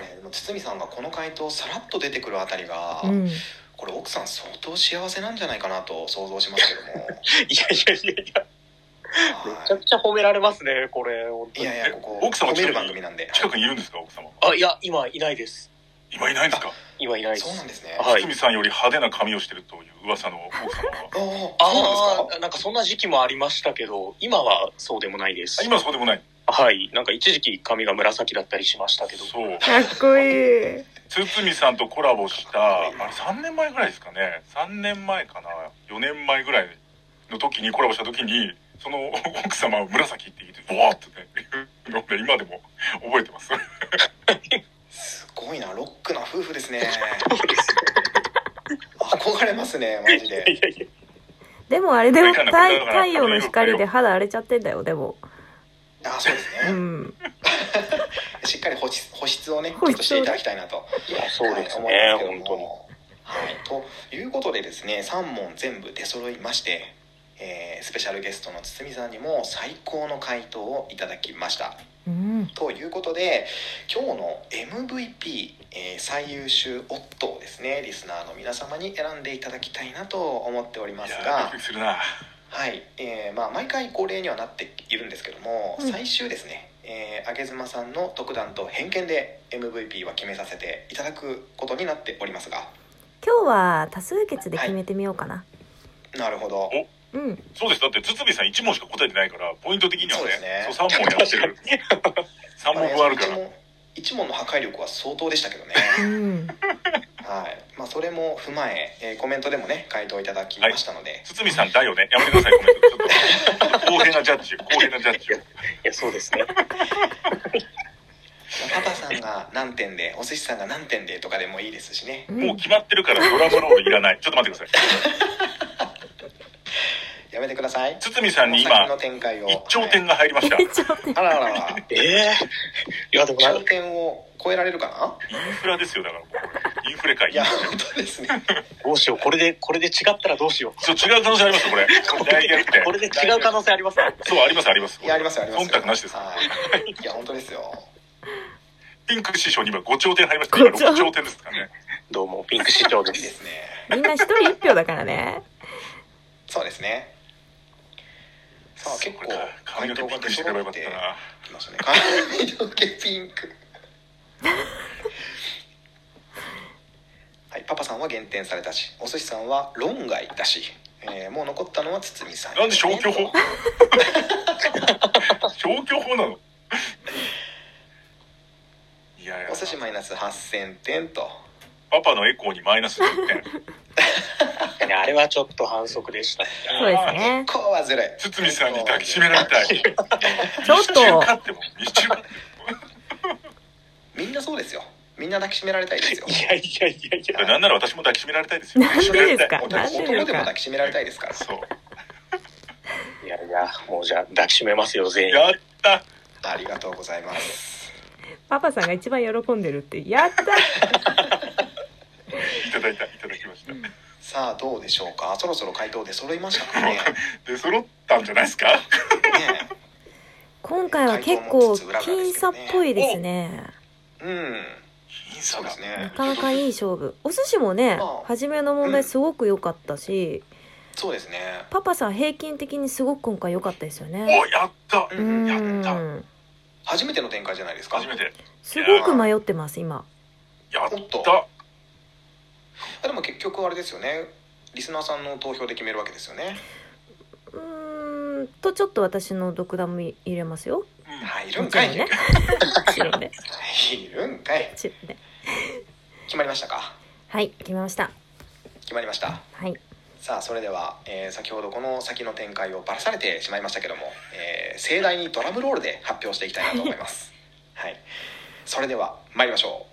れでも堤さんがこの回答さらっと出てくるあたりが、うん。これ奥さん相当幸せなんじゃないかなと想像しますけども。いやいやいやいや、めちゃはくちゃ褒められますね、これ。いいやいやここ奥様褒める番組なんで。近くにいるんですか奥様。あ、いや、今いないです。今いないんですか？今いないです。そうなんですね。はい。堤さんより派手な髪をしてるという噂の奥様がああそうなんですか？ああ、なんかそんな時期もありましたけど、今はそうでもないです。あ。今はそうでもない。はい。なんか一時期髪が紫だったりしましたけど。そう。かっこいい。堤さんとコラボしたあれ3年前ぐらいですかね。3年前かな。4年前ぐらいの時にコラボした時にその奥様を紫って言ってボワーってね言うので今でも覚えてます。すごいなロックな夫婦ですね。憧れますねマジで。いやいや。でもあれでも太太陽の光で肌荒れちゃってんだよでも。あそうですね、うん。しっかり保湿保湿をねちょっとしていただきたいなと。いや、そうですはいね、思いますけど本当に。もはい、ということでですね3問全部出揃いまして、えースペシャルゲストの堤さんにも最高の回答をいただきました。うん。ということで今日の MVP、えー最優秀夫をですねリスナーの皆様に選んでいただきたいなと思っておりますが。はい、えーまあ、毎回恒例にはなっているんですけども、うん。最終ですね、えー、上妻さんの独断と偏見で MVP は決めさせていただくことになっておりますが。今日は多数決で決めてみようかな、なるほどうんそうです。だって、堤さん1問しか答えてないから、ポイント的にはね、そうですねそう3問やってる。3問分あるから。一問一問の破壊力は相当でしたけどねうんはいまあそれも踏まええーコメントでもね回答いただきましたので、堤さんだよね。やめてください、コメント。ちょっと、公平なジャッジを、公平なジャッジを。いや、そうですね。パパさんが何点でお寿司さんが何点でとかでもいいですしねうんもう決まってるから、ドラムロールいらない。ちょっと待ってください。やめてください堤さんに今この先の、展開を一兆点が入りました。あらあらあらええいや、でもな頂点を超えられるかフラですよ、だから。インフレか、ないや本当ですね どうしよう。これで、これで違ったらどうしよそう、違う可能性ありますよ、これ。こ。れで違う可能性ありますそう、あります、あります。いやありますよありますよ忖度なしです。はいいや本当ですよピンク師匠に今5兆点入りました。今5兆6兆点ですからね。どうも、ピンク市長で。いいですすねみんな一人一票だからねそうですねさあ結構髪の毛ピンクにしてくればよかったな。きましたね。髪の毛ピンク。はいパパさんは減点されたしお寿司さんは論外だし、えーもう残ったのは堤さんなんで消去法？消去法なの？いやいや。お寿司マイナス8000点と。パパのエコーにマイナス10点。ねあれはちょっと反則でした。そうですねこうはずるい堤さんに抱きしめられたい。ちょっとみんなそうですよみんな抱きしめられたいですよいやいやいやいや。も。なんなら私も抱きしめられたいですよ。なんでですか？抱きしめられたいなんで男でも抱きしめられたいですからそう。いやいや、もうじゃあ抱きしめますよ、全員。やったありがとうございますパパさんが一番喜んでるってやった いただいた、いただきました。さあどうでしょうか？そろそろ回答で揃いましたかね？ね で、揃ったんじゃないですか？今回は結構僅差っぽいですね。えうん。僅差です。なねかなかいい勝負。お寿司もねまあ。初めの問題すごく良かったし、そうですね。パパさん平均的にすごく今回良かったですよね。お、やった。ううん。やった。ん初めての展開じゃないですか？初めて。すごく迷ってます今。やった。あでも結局あれですよね。リスナーさんの投票で決めるわけですよね。うーんとちょっと私の独断も入れますよ。うんはい。いるんかいね。いるんかい。決まりましたか？はい決めました。決まりました。はい。さあそれでは、えー先ほどこの先の展開をばらされてしまいましたけども、えー盛大にドラムロールで発表していきたいなと思います。はい。それでは参りましょ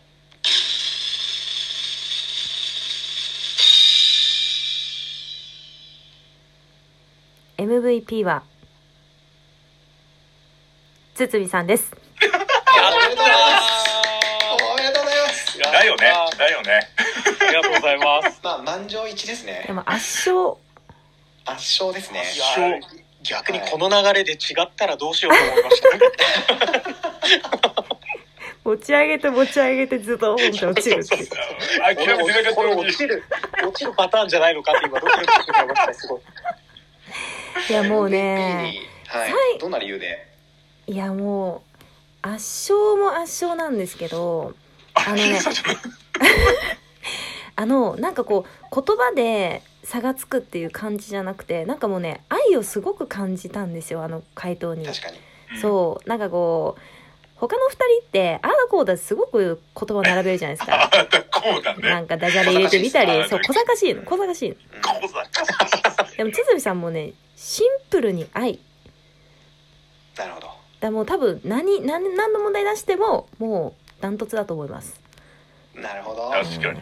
MVP は堤さんですうおめでとうございますおめでとうございますだよね。だよね。ありがとうございます。まあ満場一致ですねでも圧勝圧勝ですねいや逆にこの流れで違ったらどうしようと思いました。持ち上げて持ち上げてズドーンって落ちるっていう諦めてなかったこれ落ちる、落ちるパターンじじゃないのかって今ドキドキしてしまいました、すごい。いやもうね にはい、はい。どんな理由で？いやもう圧勝も圧勝なんですけどあのね あのなんかこう言葉で差がつくっていう感じじゃなくてなんかもうね愛をすごく感じたんですよあの回答に。確かに。そうなんかこう他の二人ってああだこうだすごく言葉並べるじゃないですか。ああだこうだね。なんかダジャレ入れてみたりそう小賢しいの小賢しいの。うんこうだ。でも堤さんもねシンプルに愛。なるほど。だもう多分何何何の問題出してももうダントツだと思います。なるほど。確かに。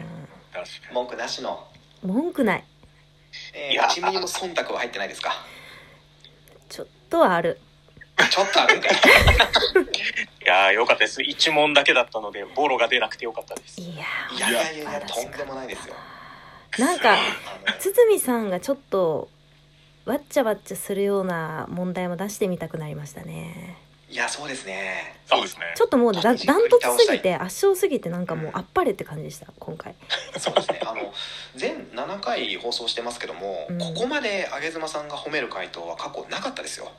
確か文句なしの、うん文句ない。えー、いや1ミリも忖度は入ってないですか？ちょっとはある。ちょっとあるんかい。いやーよかったです。一問だけだったので、ボロが出なくてよかったです。いやいやいやいやいやとんでもないですよなんか堤さんがちょっとわっちゃわっちゃするような問題も出してみたくなりましたね。いやそうですね。に。そうですね。ちょっともうだダントツすぎて圧勝すぎてなんかもうあっぱれって感じでした今回。そうですね。あの全7回放送してますけども、うん。ここまで上妻さんが褒める回答は過去なかったですよ。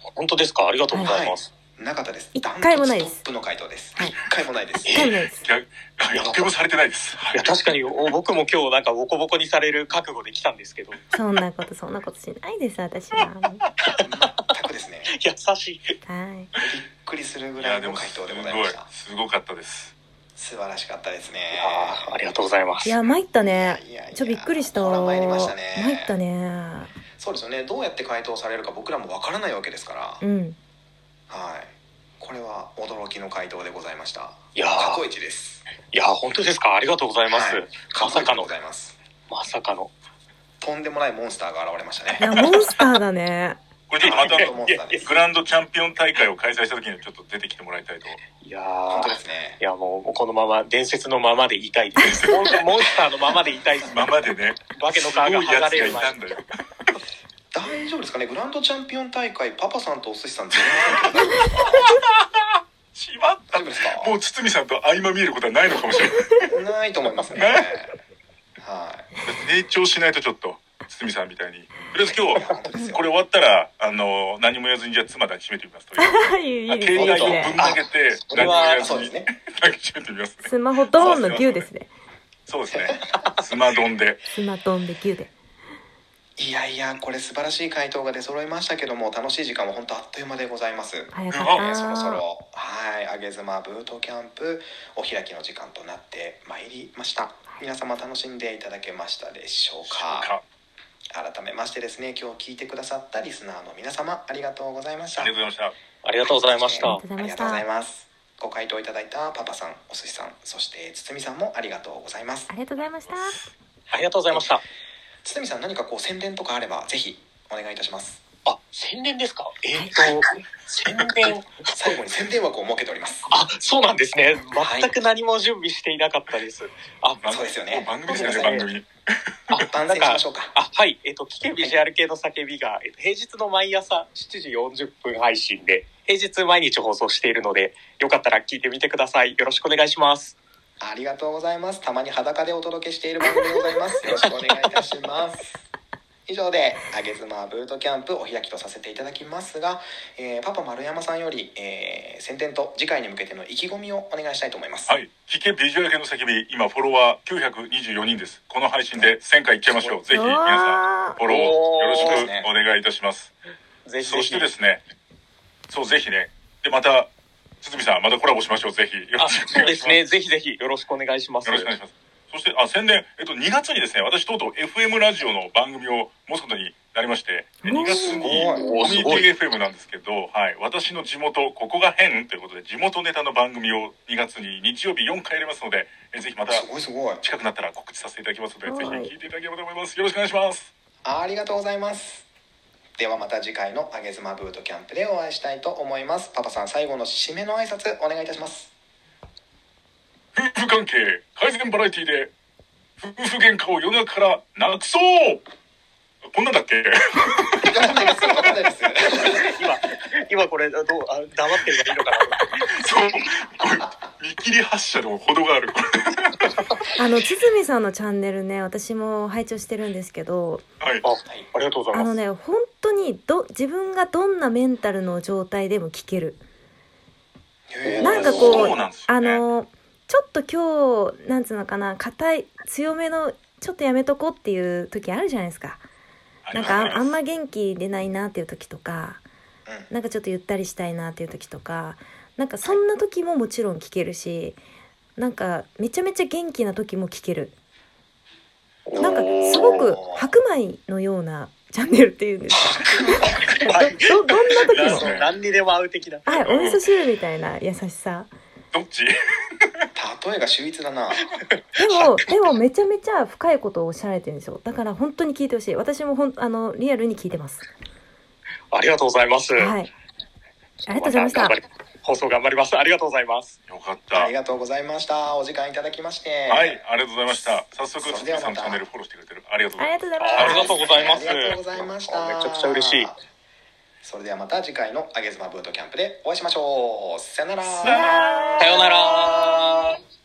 本当ですか？ありがとうございます。なかったです。一回もないです。トップの回答です。はい。一回もないです。一回もないです。一回もされてないです。はい。や、確かにお僕も今日なんかボコボコにされる覚悟で来たんですけど、そんなことそんなことしないです私は。全くですね。優しい。はい。びっくりするぐいらいの回答でございました。すごかったです。素晴らしかったですね。ありがとうございます。いや参ったね。いやいやちょびっくりした。参りましたね。参ったね。そうですよね。どうやって回答されるか僕らもわからないわけですから、うんはい。これは驚きの回答でございました。いや過去ー一です。いやー本当ですか？ありがとうございます。はい。まさかの。ございます。まさかの。とんでもないモンスターが現れましたね。いやモンスターだね。これちょっとまたグランドチャンピオン大会を開催した時にはちょっと出てきてもらいたいと。いや本当ーですね。いやもうこのまま伝説のままでいたいです。モンモンスターのままでいたいです。ままでね、化けの皮が剥がれる前いたんだよ。大丈夫ですかね？グランドチャンピオン大会パパさんとお寿司さん全員 しまった大丈夫ですか？もう堤さんと合間見えることはないのかもしれない。ないと思いますねね？はい成長しないとちょっと、堤さんみたいに。とりあえず今日、これ終わったら、あの、何も言わずにじゃあ妻抱きしめてみます。といいあですいいです携帯をぶんね投げて、何も言わずにそうですね抱きしめてみます。スマホドーンの牛ですねそうですね。スマドンで。スマドンで牛でいやいやこれ素晴らしい回答が出揃いましたけども楽しい時間は本当あっという間でございます。早かうっえーそろそたろはい上げ妻ブートキャンプお開きの時間となってまいりました。皆様楽しんでいただけましたでしょうか？か改めましてですね今日聞いてくださったリスナーの皆様ありがとうございました。ありがとうございましありがとうございました。ありがとうございました。ありがとうございます。ご回答いただいたパパさんお寿司さんそして堤さんもありがとうございます。ありがとうございました。ありがとうございました。堤さん何かこう宣伝とかあればぜひお願いいたしますあ、宣伝ですか？えっ、と、宣伝。最後に宣伝枠を設けておりますあ、そうなんですねはい。全く何も準備していなかったです。あ、た。そうですよね番組ですよね、番組。あ、番宣しましょうかあ、はい。えっ、と、聞けビジュアル系の叫びが、えっと、平日の毎朝7時40分配信で、平日毎日放送しているので、よかったら聞いてみてください。よろしくお願いします。ありがとうございます。たまに裸でお届けしている番組でございます。よろしくお願いいたします。以上で、あげ妻ブートキャンプお開きとさせていただきますが、えーパパ丸山さんより、えー宣伝と次回に向けての意気込みをお願いしたいと思います。はい。聞けビジュアル系の叫び、今フォロワー924人です。この配信で1000回いっちゃいましょう。ぜひ皆さん、わフォローよろしくお願いいたします。ぜひぜひ。そしてですね、そう、ぜひね、で、また、堤さん、またコラボしましょう。ぜひ。よあ、ろしくお願いします。そうですね。ぜひぜひよろしくお願いします。よろしくお願いします。そして、あ、宣伝、えっと、2月にですね、私とうとう FM ラジオの番組を持つことになりまして、おー2月にコミュニティ FM なんですけど、はい、私の地元、ここが変ということで、地元ネタの番組を2月に日曜日4回やりますので、えぜひまたすごいすごい。近くなったら告知させていただきますので、はいぜひ聞いていただければと思います。よろしくお願いします。ありがとうございます。ではまた次回のあげ妻ブートキャンプでお会いしたいと思います。パパさん最後の締めの挨拶お願いいたします。夫婦関係改善バラエティで、夫婦喧嘩を世の中からなくそうこんなんだっけ？今これ、どう、あ黙ってればいいのかな？そう、これ、見切り発車のほどがある。こ れあの堤さんのチャンネルね私も拝聴してるんですけどはい。あ、ありがとうございます。あのね本当にど自分がどんなメンタルの状態でも聞けるなんかこそううなんですよあねのちょっと今日なんつうのかな硬い強めのちょっとやめとこうっていう時あるじゃないですかなんかああんま元気出ないなっていう時とかうんなんかちょっとゆったりしたいなっていう時とかなんかそんな時ももちろん聞けるしなんかめちゃめちゃ元気な時も聞ける。なんかすごく白米のようなチャンネルっていうんですか？はいどどんな時も。何にでも合う的な。はいお味噌汁みたいな優しさ。どっち？例えが秀逸だな。でもでもめちゃめちゃ深いことをおっしゃられてるんですよ。だから本当に聞いてほしい。私もほんあのリアルに聞いてますありがとうございます。はいありがとうございました放送頑張ります。ありがとうございます。よかった。はい、ありがとうございました。お時間いただきまして。ありがとうございました。早速、つさんのチャンネルフォローしてくれてる。ありがとうごあざいます。ありがとうございますありがとうございました。めちゃくちゃ嬉しい。それではまた次回のあげずまブートキャンプでお会いしましょう。さよなら。さよならさようなら。